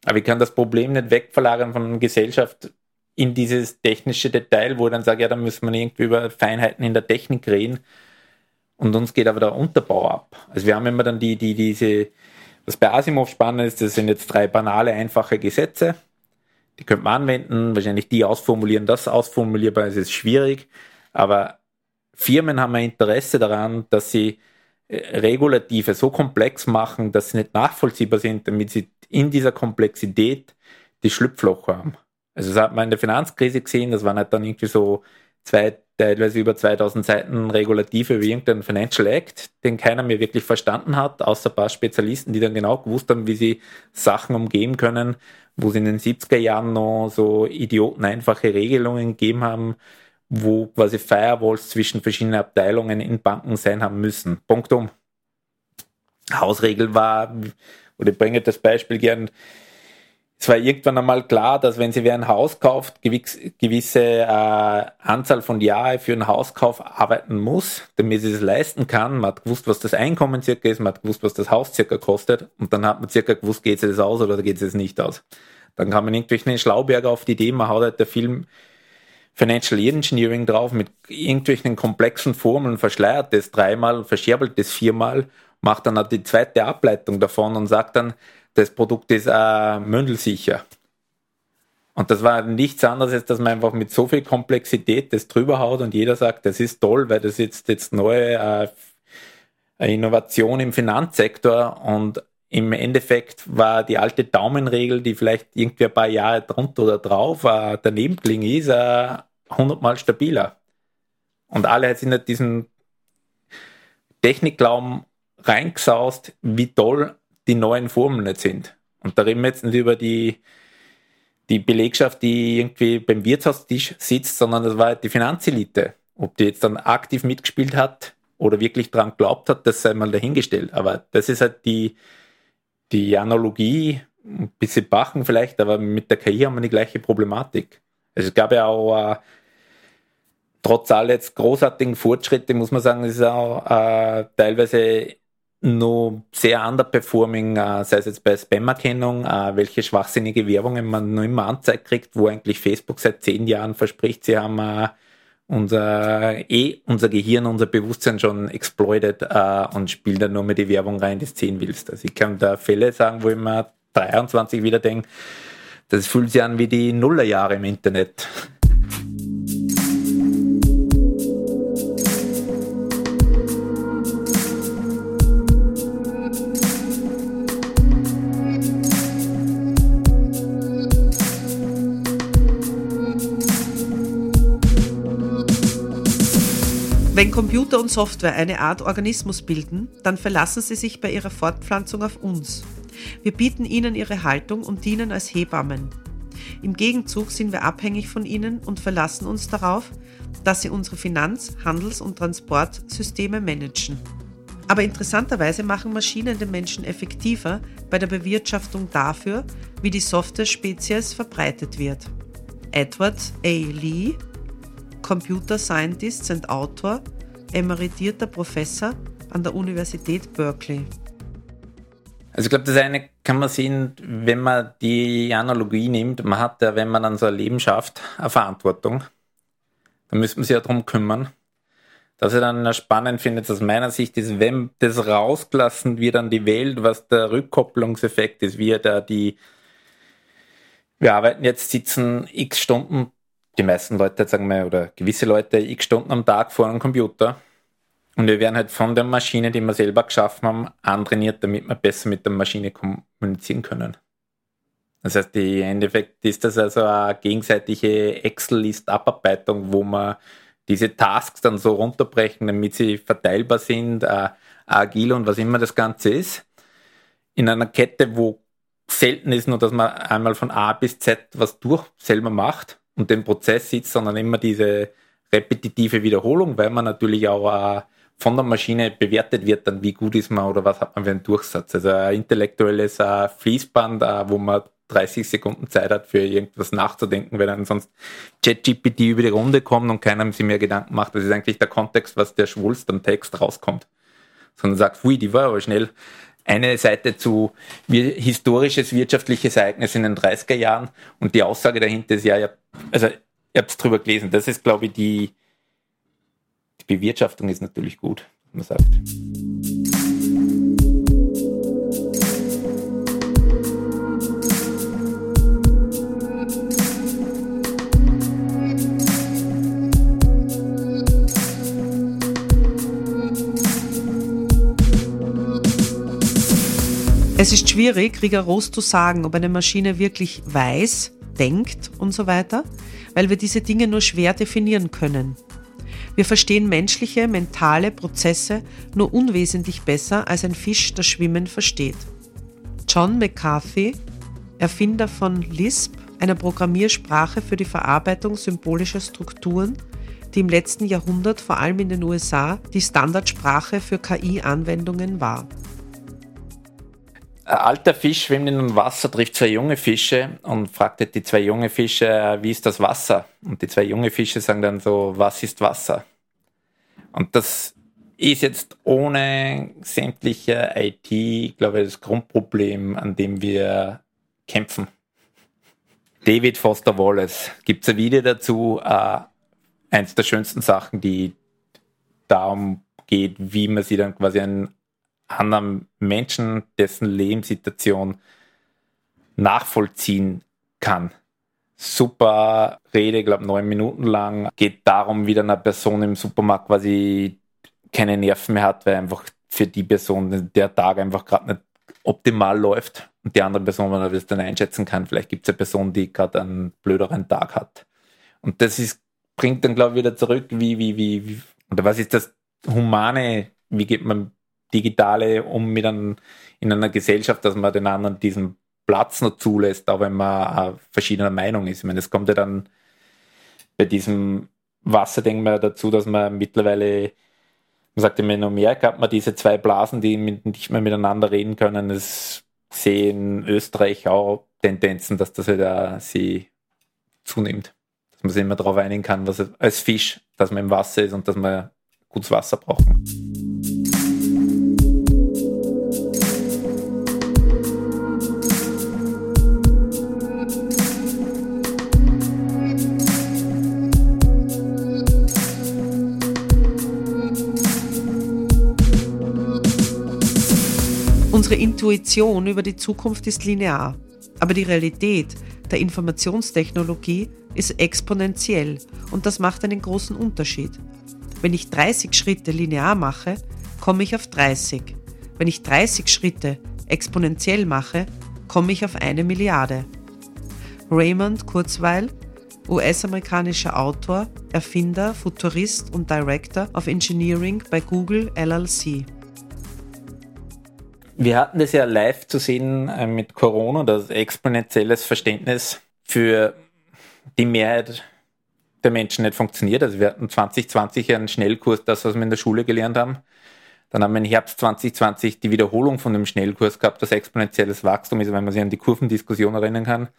Aber ich kann das Problem nicht wegverlagern von Gesellschaft in dieses technische Detail, wo ich dann sage, ja, da müssen wir irgendwie über Feinheiten in der Technik reden. Und uns geht aber der Unterbau ab. Also wir haben immer dann die, die, diese, was bei Asimov spannend ist, das sind jetzt drei banale, einfache Gesetze. Die könnte man anwenden, wahrscheinlich die ausformulieren, das ausformulierbar ist, ist schwierig. Aber Firmen haben ein Interesse daran, dass sie äh, Regulative so komplex machen, dass sie nicht nachvollziehbar sind, damit sie in dieser Komplexität die Schlupflocher haben. Also das hat man in der Finanzkrise gesehen, das waren halt dann irgendwie so zwei, teilweise über 2000 Seiten Regulative wie irgendein Financial Act, den keiner mehr wirklich verstanden hat, außer ein paar Spezialisten, die dann genau gewusst haben, wie sie Sachen umgehen können, wo sie in den 70er Jahren noch so idioteneinfache Regelungen gegeben haben, wo quasi Firewalls zwischen verschiedenen Abteilungen in Banken sein haben müssen. Punktum. Hausregel war, oder ich bringe das Beispiel gern, es war irgendwann einmal klar, dass wenn sie wer ein Haus kauft, gewisse äh, Anzahl von Jahren für einen Hauskauf arbeiten muss, damit sie es leisten kann. Man hat gewusst, was das Einkommen circa ist, man hat gewusst, was das Haus circa kostet und dann hat man circa gewusst, geht es das aus oder geht es nicht aus. Dann kam man irgendwelchen Schlauberger auf die Idee, man hat halt der Film Financial Engineering drauf mit irgendwelchen komplexen Formeln, verschleiert das dreimal, verscherbelt das viermal, macht dann halt die zweite Ableitung davon und sagt dann, das Produkt ist äh, mündelsicher. Und das war nichts anderes, als dass man einfach mit so viel Komplexität das drüber haut und jeder sagt, das ist toll, weil das jetzt jetzt neue äh, Innovation im Finanzsektor und im Endeffekt war die alte Daumenregel, die vielleicht irgendwie ein paar Jahre drunter oder drauf äh, daneben gelegen ist, äh, hundertmal stabiler. Und alle sind in diesen Technikglauben reingesaust, wie toll die neuen Formeln jetzt sind. Und da reden wir jetzt nicht über die, die Belegschaft, die irgendwie beim Wirtshaustisch sitzt, sondern das war halt die Finanzelite. Ob die jetzt dann aktiv mitgespielt hat oder wirklich dran glaubt hat, das sei mal dahingestellt. Aber das ist halt die, die Analogie, ein bisschen Bachen vielleicht, aber mit der KI haben wir die gleiche Problematik. Also es gab ja auch äh, trotz aller jetzt großartigen Fortschritte, muss man sagen, ist auch äh, teilweise noch sehr underperforming, äh, sei es jetzt bei Spam-Erkennung, äh, welche schwachsinnige Werbungen man noch immer anzeigt kriegt, wo eigentlich Facebook seit zehn Jahren verspricht, sie haben äh, unser eh unser Gehirn, unser Bewusstsein schon exploited äh, und spielt dann nur mehr die Werbung rein, die du sehen willst. Also ich kann da Fälle sagen, wo ich mir 23 wieder denke, das fühlt sich an wie die Nullerjahre im Internet. Wenn Computer und Software eine Art Organismus bilden, dann verlassen sie sich bei ihrer Fortpflanzung auf uns. Wir bieten ihnen ihre Haltung und dienen als Hebammen. Im Gegenzug sind wir abhängig von ihnen und verlassen uns darauf, dass sie unsere Finanz-, Handels- und Transportsysteme managen. Aber interessanterweise machen Maschinen den Menschen effektiver bei der Bewirtschaftung dafür, wie die Software-Spezies verbreitet wird. Edward A. Lee Computer Scientist and Autor, emeritierter Professor an der Universität Berkeley. Also ich glaube, das eine kann man sehen, wenn man die Analogie nimmt, man hat ja, wenn man dann so ein Leben schafft, eine Verantwortung. Da müsste man sich ja darum kümmern. Was ich dann spannend finde, aus meiner Sicht ist, wenn das rausgelassen wird an die Welt, was der Rückkopplungseffekt ist, wie da die, wir arbeiten jetzt, sitzen x Stunden, die meisten Leute, sagen wir, oder gewisse Leute x Stunden am Tag vor einem Computer. Und wir werden halt von der Maschine, die wir selber geschaffen haben, antrainiert, damit wir besser mit der Maschine kommunizieren können. Das heißt, im Endeffekt ist das also eine gegenseitige Excel-List-Abarbeitung, wo man diese Tasks dann so runterbrechen, damit sie verteilbar sind, äh, agil und was immer das Ganze ist. In einer Kette, wo selten ist nur, dass man einmal von A bis Z was durch selber macht und den Prozess sieht, sondern immer diese repetitive Wiederholung, weil man natürlich auch äh, von der Maschine bewertet wird, dann wie gut ist man oder was hat man für einen Durchsatz. Also ein intellektuelles äh, Fließband, äh, wo man 30 Sekunden Zeit hat, für irgendwas nachzudenken, weil dann sonst ChatGPT über die Runde kommt und keiner sich mehr Gedanken macht. Das ist eigentlich der Kontext, was der Schwulst am Text rauskommt. Sondern sagt, hui, die war aber schnell. Eine Seite zu historisches wirtschaftliches Ereignis in den 30er Jahren und die Aussage dahinter ist ja, also ihr habt es drüber gelesen, das ist glaube ich die, die Bewirtschaftung ist natürlich gut, man sagt. Es ist schwierig, rigoros zu sagen, ob eine Maschine wirklich weiß, denkt und so weiter, weil wir diese Dinge nur schwer definieren können. Wir verstehen menschliche, mentale Prozesse nur unwesentlich besser, als ein Fisch das Schwimmen versteht. John McCarthy, Erfinder von Lisp, einer Programmiersprache für die Verarbeitung symbolischer Strukturen, die im letzten Jahrhundert vor allem in den USA die Standardsprache für KI-Anwendungen war. Ein alter Fisch schwimmt in einem Wasser, trifft zwei junge Fische und fragt die zwei junge Fische, äh, wie ist das Wasser? Und die zwei junge Fische sagen dann so, was ist Wasser? Und das ist jetzt ohne sämtliche IT, glaube ich, das Grundproblem, an dem wir kämpfen. David Foster Wallace, gibt es ein Video dazu, äh, eins der schönsten Sachen, die darum geht, wie man sich dann quasi ein anderen Menschen, dessen Lebenssituation nachvollziehen kann. Super Rede, glaube neun Minuten lang. Geht darum, wie dann eine Person im Supermarkt quasi keine Nerven mehr hat, weil einfach für die Person der Tag einfach gerade nicht optimal läuft und die andere Person, wenn er das dann einschätzen kann, vielleicht gibt es eine Person, die gerade einen blöderen Tag hat. Und das ist, bringt dann, glaube ich, wieder zurück, wie, wie, wie, wie, oder was ist das Humane, wie geht man Digitale um mit einem, in einer Gesellschaft, dass man den anderen diesen Platz noch zulässt, auch wenn man verschiedener Meinung ist. Ich meine, es kommt ja dann bei diesem Wasserding mal dazu, dass man mittlerweile, man sagt immer in Amerika hat man diese zwei Blasen, die nicht mehr miteinander reden können. Es sehen Österreich auch Tendenzen, dass das halt auch sie zunimmt. Dass man sich immer darauf einigen kann, was als Fisch, dass man im Wasser ist und dass man gutes Wasser brauchen. Unsere Intuition über die Zukunft ist linear, aber die Realität der Informationstechnologie ist exponentiell und das macht einen großen Unterschied. Wenn ich 30 Schritte linear mache, komme ich auf 30. Wenn ich 30 Schritte exponentiell mache, komme ich auf eine Milliarde. Raymond Kurzweil, US-amerikanischer Autor, Erfinder, Futurist und Director of Engineering bei Google LLC. Wir hatten das ja live zu sehen äh, mit Corona, das exponentielles Verständnis für die Mehrheit der Menschen nicht funktioniert. Also wir hatten 2020 einen Schnellkurs, das, was wir in der Schule gelernt haben. Dann haben wir im Herbst 2020 die Wiederholung von dem Schnellkurs gehabt, das exponentielles Wachstum ist, wenn man sich an die Kurvendiskussion erinnern kann.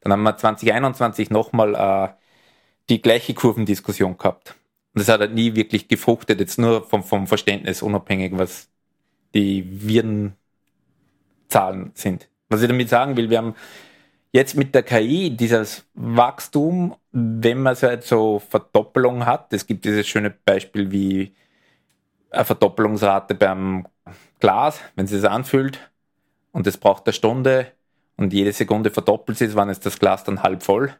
Dann haben wir 2021 nochmal äh, die gleiche Kurvendiskussion gehabt. Und das hat halt nie wirklich gefruchtet, jetzt nur vom, vom Verständnis unabhängig, was die Virenzahlen sind. Was ich damit sagen will, wir haben jetzt mit der KI dieses Wachstum, wenn man halt so Verdoppelung hat, es gibt dieses schöne Beispiel wie eine Verdoppelungsrate beim Glas, wenn sie es anfüllt und es braucht eine Stunde und jede Sekunde verdoppelt sich, wann ist das Glas dann halb voll,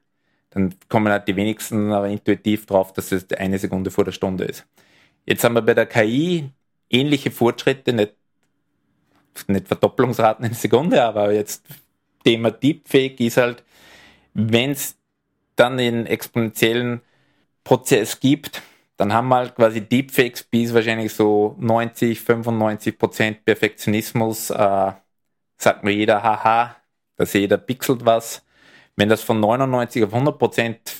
dann kommen halt die wenigsten aber intuitiv drauf, dass es eine Sekunde vor der Stunde ist. Jetzt haben wir bei der KI ähnliche Fortschritte, nicht, nicht Verdoppelungsraten in Sekunde, aber jetzt Thema Deepfake ist halt, wenn es dann den exponentiellen Prozess gibt, dann haben wir halt quasi Deepfakes bis wahrscheinlich so 90, 95 Prozent Perfektionismus. Äh, sagt nur jeder, haha, dass jeder pixelt was. Wenn das von 99 auf 100 Prozent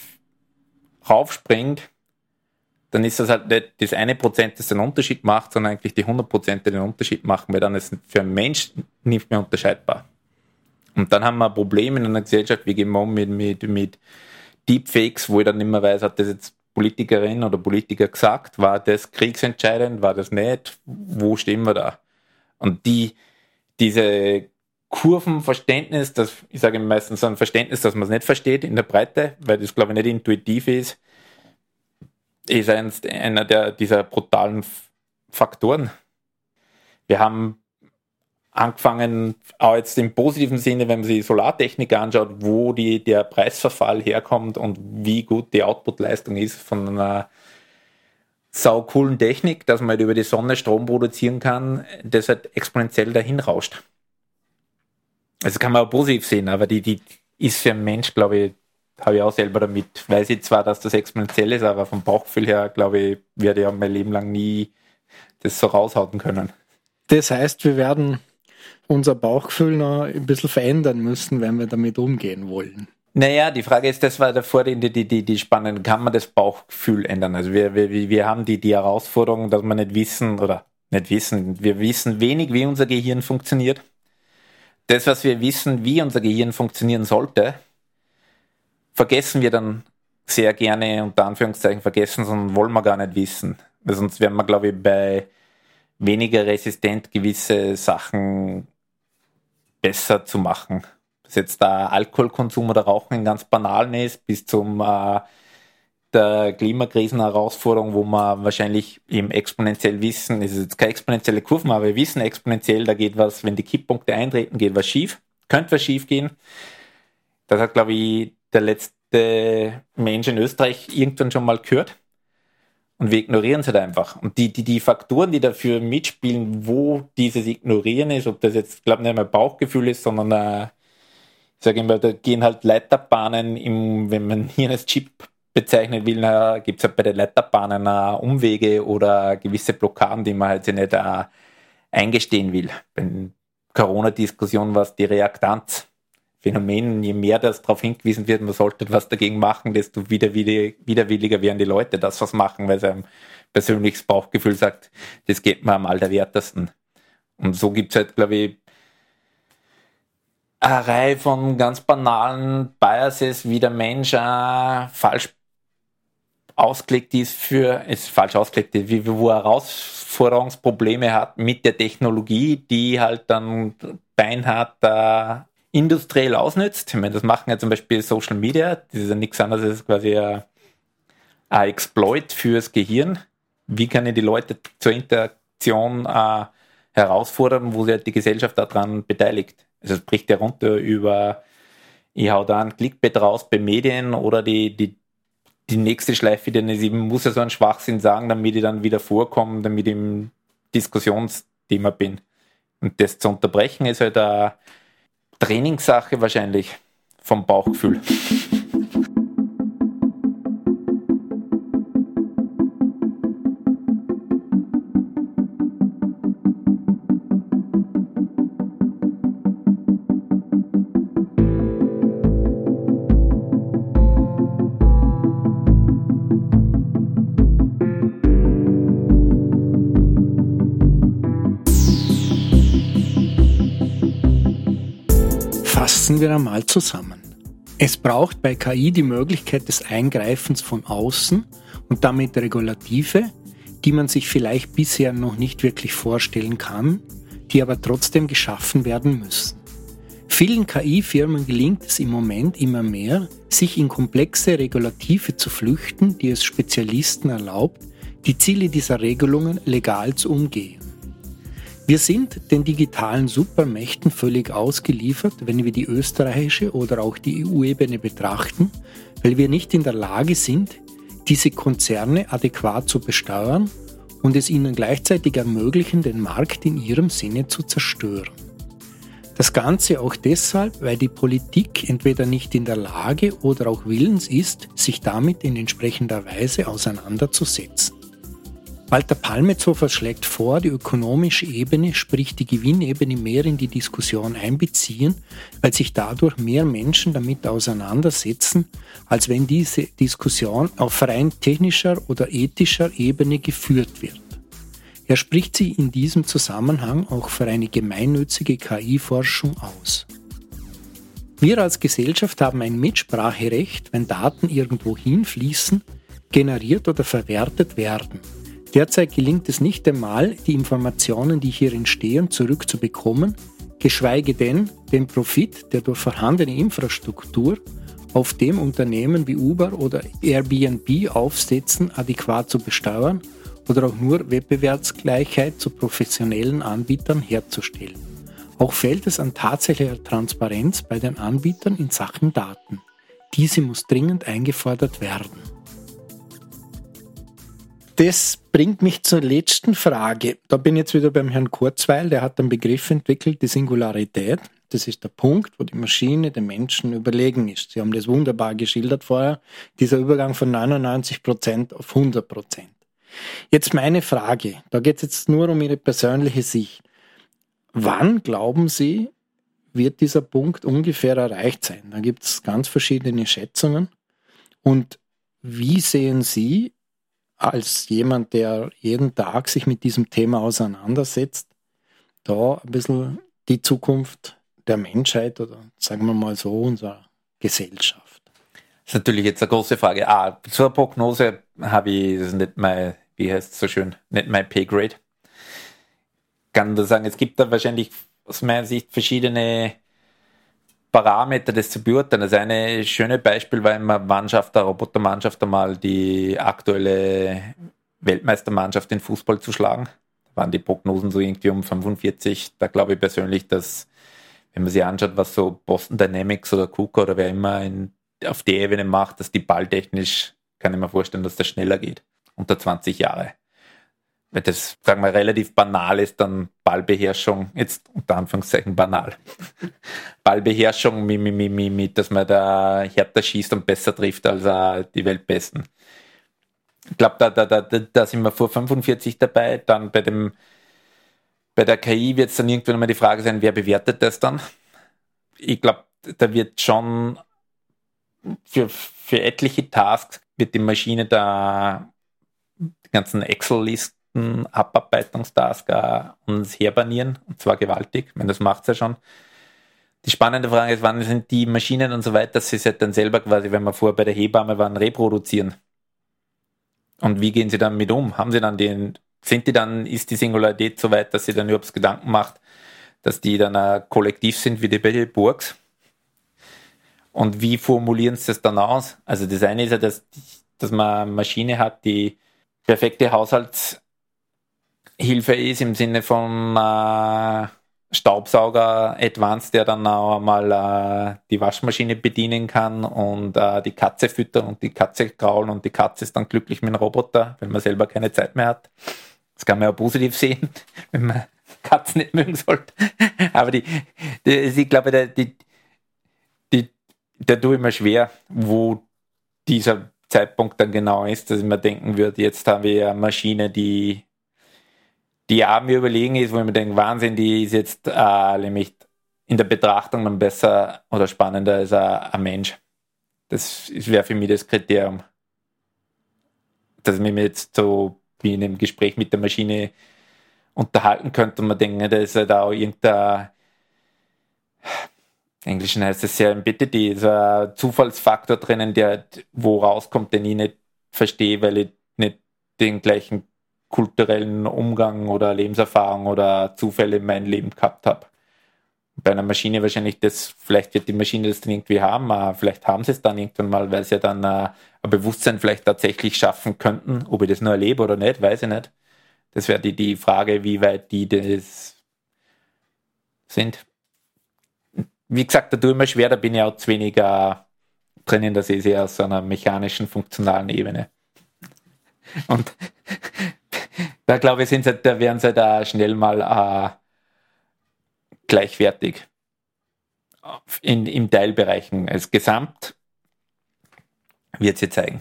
raufspringt, dann ist das halt nicht das eine Prozent, das den Unterschied macht, sondern eigentlich die 100 Prozent, die den Unterschied machen, weil dann ist es für einen Mensch nicht mehr unterscheidbar. Und dann haben wir ein Problem in einer Gesellschaft, wie gehen wir um mit, mit, mit Deepfakes, wo ich dann nicht mehr weiß, hat das jetzt Politikerin oder Politiker gesagt, war das kriegsentscheidend, war das nicht, wo stehen wir da? Und die, diese Kurvenverständnis, das, ich sage meistens so ein Verständnis, dass man es nicht versteht in der Breite, weil das glaube ich nicht intuitiv ist, ist einer der, dieser brutalen Faktoren. Wir haben angefangen, auch jetzt im positiven Sinne, wenn man sich Solartechnik anschaut, wo die, der Preisverfall herkommt und wie gut die Outputleistung ist von einer sau coolen Technik, dass man halt über die Sonne Strom produzieren kann, das halt exponentiell dahin rauscht. Also kann man auch positiv sehen, aber die, die ist für einen Mensch, glaube ich, habe ich auch selber damit, weiß ich zwar, dass das exponentiell ist, aber vom Bauchgefühl her, glaube ich, werde ich mein Leben lang nie das so raushauen können. Das heißt, wir werden unser Bauchgefühl noch ein bisschen verändern müssen, wenn wir damit umgehen wollen. Naja, die Frage ist, das war davor die, die, die, die spannende, kann man das Bauchgefühl ändern? Also wir, wir, wir haben die, die Herausforderung, dass wir nicht wissen oder nicht wissen, wir wissen wenig, wie unser Gehirn funktioniert. Das, was wir wissen, wie unser Gehirn funktionieren sollte, vergessen wir dann sehr gerne, unter Anführungszeichen vergessen, sondern wollen wir gar nicht wissen. Weil sonst wären wir, glaube ich, bei weniger resistent gewisse Sachen besser zu machen. Dass jetzt der Alkoholkonsum oder Rauchen ganz banalen ist, bis zum äh, der Klimakrisenherausforderung, wo wir wahrscheinlich eben exponentiell wissen, es ist jetzt keine exponentielle Kurve, aber wir wissen exponentiell, da geht was, wenn die Kipppunkte eintreten, geht was schief, könnte was schief gehen. Das hat, glaube ich, der letzte Mensch in Österreich irgendwann schon mal gehört. Und wir ignorieren es halt einfach. Und die, die, die Faktoren, die dafür mitspielen, wo dieses Ignorieren ist, ob das jetzt, glaube ich, nicht mehr Bauchgefühl ist, sondern, äh, ich sage immer, da gehen halt Leiterbahnen, im, wenn man hier als Chip bezeichnen will, gibt es halt bei den Leiterbahnen uh, Umwege oder gewisse Blockaden, die man halt nicht uh, eingestehen will. Bei Corona-Diskussion war es die Reaktanz. Phänomen, je mehr das darauf hingewiesen wird, man sollte was dagegen machen, desto widerwilliger, werden die Leute das was machen, weil sein persönliches Bauchgefühl sagt, das geht mir am allerwertesten. Und so gibt es halt, glaube ich, eine Reihe von ganz banalen Biases, wie der Mensch äh, falsch ausgelegt ist für, ist falsch ausgelegt wie, wo er Herausforderungsprobleme hat mit der Technologie, die halt dann beinhart äh, industriell ausnützt. Ich meine, das machen ja zum Beispiel Social Media. Das ist ja nichts anderes als quasi ein, ein Exploit fürs Gehirn. Wie kann ich die Leute zur Interaktion äh, herausfordern, wo sich halt die Gesellschaft daran beteiligt? Also es bricht ja runter über, ich hau da ein Clickbait raus bei Medien oder die, die, die nächste Schleife, denn ich muss ja so einen Schwachsinn sagen, damit ich dann wieder vorkomme, damit ich im Diskussionsthema bin. Und das zu unterbrechen ist halt ein Trainingssache wahrscheinlich vom Bauchgefühl. Fassen wir einmal zusammen. Es braucht bei KI die Möglichkeit des Eingreifens von außen und damit Regulative, die man sich vielleicht bisher noch nicht wirklich vorstellen kann, die aber trotzdem geschaffen werden müssen. Vielen KI-Firmen gelingt es im Moment immer mehr, sich in komplexe Regulative zu flüchten, die es Spezialisten erlaubt, die Ziele dieser Regelungen legal zu umgehen. Wir sind den digitalen Supermächten völlig ausgeliefert, wenn wir die österreichische oder auch die EU-Ebene betrachten, weil wir nicht in der Lage sind, diese Konzerne adäquat zu besteuern und es ihnen gleichzeitig ermöglichen, den Markt in ihrem Sinne zu zerstören. Das Ganze auch deshalb, weil die Politik entweder nicht in der Lage oder auch willens ist, sich damit in entsprechender Weise auseinanderzusetzen. Walter Palmetzofer schlägt vor, die ökonomische Ebene, sprich die Gewinnebene, mehr in die Diskussion einbeziehen, weil sich dadurch mehr Menschen damit auseinandersetzen, als wenn diese Diskussion auf rein technischer oder ethischer Ebene geführt wird. Er spricht sie in diesem Zusammenhang auch für eine gemeinnützige KI-Forschung aus. Wir als Gesellschaft haben ein Mitspracherecht, wenn Daten irgendwo hinfließen, generiert oder verwertet werden. Derzeit gelingt es nicht einmal, die Informationen, die hier entstehen, zurückzubekommen, geschweige denn den Profit, der durch vorhandene Infrastruktur auf dem Unternehmen wie Uber oder Airbnb aufsetzen, adäquat zu besteuern oder auch nur Wettbewerbsgleichheit zu professionellen Anbietern herzustellen. Auch fehlt es an tatsächlicher Transparenz bei den Anbietern in Sachen Daten. Diese muss dringend eingefordert werden. Das bringt mich zur letzten Frage. Da bin ich jetzt wieder beim Herrn Kurzweil, der hat einen Begriff entwickelt, die Singularität. Das ist der Punkt, wo die Maschine dem Menschen überlegen ist. Sie haben das wunderbar geschildert vorher, dieser Übergang von 99 Prozent auf 100%. Prozent. Jetzt meine Frage, da geht es jetzt nur um Ihre persönliche Sicht. Wann glauben Sie, wird dieser Punkt ungefähr erreicht sein? Da gibt es ganz verschiedene Schätzungen. Und wie sehen Sie als jemand, der jeden Tag sich mit diesem Thema auseinandersetzt, da ein bisschen die Zukunft der Menschheit oder sagen wir mal so unserer Gesellschaft? Das ist natürlich jetzt eine große Frage. Ah, zur Prognose habe ich, das ist nicht mein, wie heißt es so schön, nicht mein Pay-Grade. Kann nur sagen, es gibt da wahrscheinlich aus meiner Sicht verschiedene Parameter, das zu beurteilen. Das eine schöne Beispiel war immer Mannschaft, der Robotermannschaft einmal die aktuelle Weltmeistermannschaft in Fußball zu schlagen. Da waren die Prognosen so irgendwie um 45. Da glaube ich persönlich, dass, wenn man sich anschaut, was so Boston Dynamics oder KUKA oder wer immer in, auf die Ebene macht, dass die balltechnisch, kann ich mir vorstellen, dass das schneller geht. Unter 20 Jahre wenn das, sagen wir, relativ banal ist, dann Ballbeherrschung, jetzt unter Anführungszeichen banal. (laughs) Ballbeherrschung, mit, mit, mit, mit, dass man da härter schießt und besser trifft als uh, die Weltbesten. Ich glaube, da, da, da, da sind wir vor 45 dabei. Dann bei dem bei der KI wird es dann irgendwann mal die Frage sein, wer bewertet das dann? Ich glaube, da wird schon für, für etliche Tasks wird die Maschine da die ganzen Excel-Listen letzten Abarbeitungstask uns herbanieren, und zwar gewaltig. Meine, das macht es ja schon. Die spannende Frage ist, wann sind die Maschinen und so weiter, dass sie sich dann selber quasi, wenn wir vorher bei der Hebamme waren, reproduzieren? Und wie gehen sie dann mit um? Haben sie dann den, sind die dann, ist die Singularität so weit, dass sie dann überhaupt Gedanken macht, dass die dann ein Kollektiv sind wie die bei Burgs? Und wie formulieren sie das dann aus? Also das eine ist ja, dass, dass man eine Maschine hat, die perfekte Haushalts Hilfe ist im Sinne von äh, Staubsauger Advanced, der dann auch mal äh, die Waschmaschine bedienen kann und äh, die Katze füttern und die Katze kraulen und die Katze ist dann glücklich mit dem Roboter, wenn man selber keine Zeit mehr hat. Das kann man ja positiv sehen, (laughs) wenn man Katzen nicht mögen sollte. Aber die, die ich glaube, die, die, der tue ich mir schwer, wo dieser Zeitpunkt dann genau ist, dass ich mir denken würde, jetzt haben wir eine Maschine, die die ja mir überlegen ist, wo ich mir denke, Wahnsinn, die ist jetzt äh, nämlich in der Betrachtung dann besser oder spannender als ein, ein Mensch. Das wäre für mich das Kriterium. Dass ich mich jetzt so wie in einem Gespräch mit der Maschine unterhalten könnte und man denkt, da ist halt auch irgendein Englischen heißt es ja ist ein Zufallsfaktor drinnen, der wo rauskommt, den ich nicht verstehe, weil ich nicht den gleichen kulturellen Umgang oder Lebenserfahrung oder Zufälle in meinem Leben gehabt habe. Bei einer Maschine wahrscheinlich das, vielleicht wird die Maschine das dann irgendwie haben, aber vielleicht haben sie es dann irgendwann mal, weil sie ja dann äh, ein Bewusstsein vielleicht tatsächlich schaffen könnten. Ob ich das nur erlebe oder nicht, weiß ich nicht. Das wäre die, die Frage, wie weit die das sind wie gesagt, da tue ich mir schwer, da bin ich auch zu weniger drinnen, das ist eher aus einer mechanischen, funktionalen Ebene. Und da glaube ich, sind sie, da werden sie da schnell mal äh, gleichwertig in, im Teilbereichen. Als Gesamt wird sie zeigen.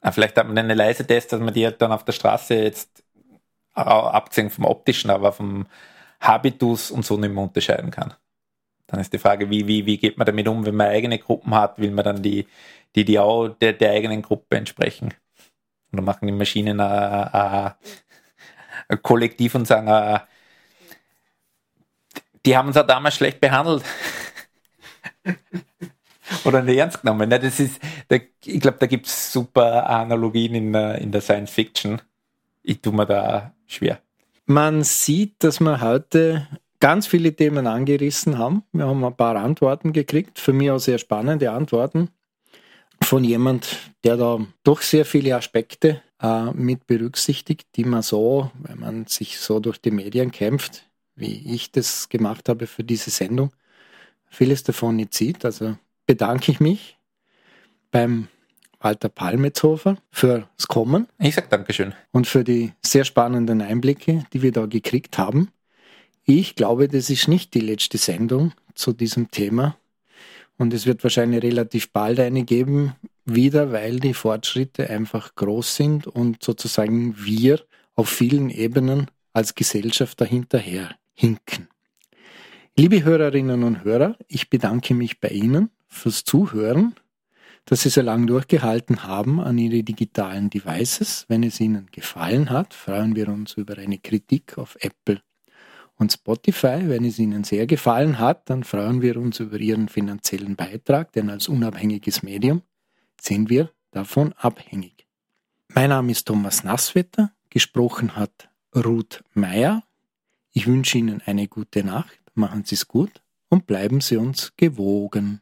Aber vielleicht hat man einen leise Test, dass man die halt dann auf der Straße jetzt abgesehen vom optischen, aber vom Habitus und so nicht mehr unterscheiden kann. Dann ist die Frage, wie, wie, wie geht man damit um, wenn man eigene Gruppen hat? Will man dann die, die, die auch der, der eigenen Gruppe entsprechen? Oder machen die Maschinen ein, ein, ein Kollektiv und sagen, ein, die haben uns auch damals schlecht behandelt. (laughs) Oder nicht ernst genommen. Das ist, ich glaube, da gibt es super Analogien in, in der Science Fiction. Ich tue mir da schwer. Man sieht, dass man heute ganz viele Themen angerissen haben. Wir haben ein paar Antworten gekriegt, für mich auch sehr spannende Antworten von jemand, der da doch sehr viele Aspekte äh, mit berücksichtigt, die man so, wenn man sich so durch die Medien kämpft, wie ich das gemacht habe für diese Sendung, vieles davon nicht sieht. Also bedanke ich mich beim Walter Palmetzhofer fürs Kommen. Ich sage Dankeschön. Und für die sehr spannenden Einblicke, die wir da gekriegt haben. Ich glaube, das ist nicht die letzte Sendung zu diesem Thema. Und es wird wahrscheinlich relativ bald eine geben, wieder, weil die Fortschritte einfach groß sind und sozusagen wir auf vielen Ebenen als Gesellschaft dahinterher hinken. Liebe Hörerinnen und Hörer, ich bedanke mich bei Ihnen fürs Zuhören, dass Sie so lange durchgehalten haben an Ihre digitalen Devices. Wenn es Ihnen gefallen hat, freuen wir uns über eine Kritik auf Apple und Spotify. Wenn es Ihnen sehr gefallen hat, dann freuen wir uns über Ihren finanziellen Beitrag, denn als unabhängiges Medium sind wir davon abhängig. Mein Name ist Thomas Nasswetter, gesprochen hat Ruth Meyer. Ich wünsche Ihnen eine gute Nacht, machen Sie es gut und bleiben Sie uns gewogen.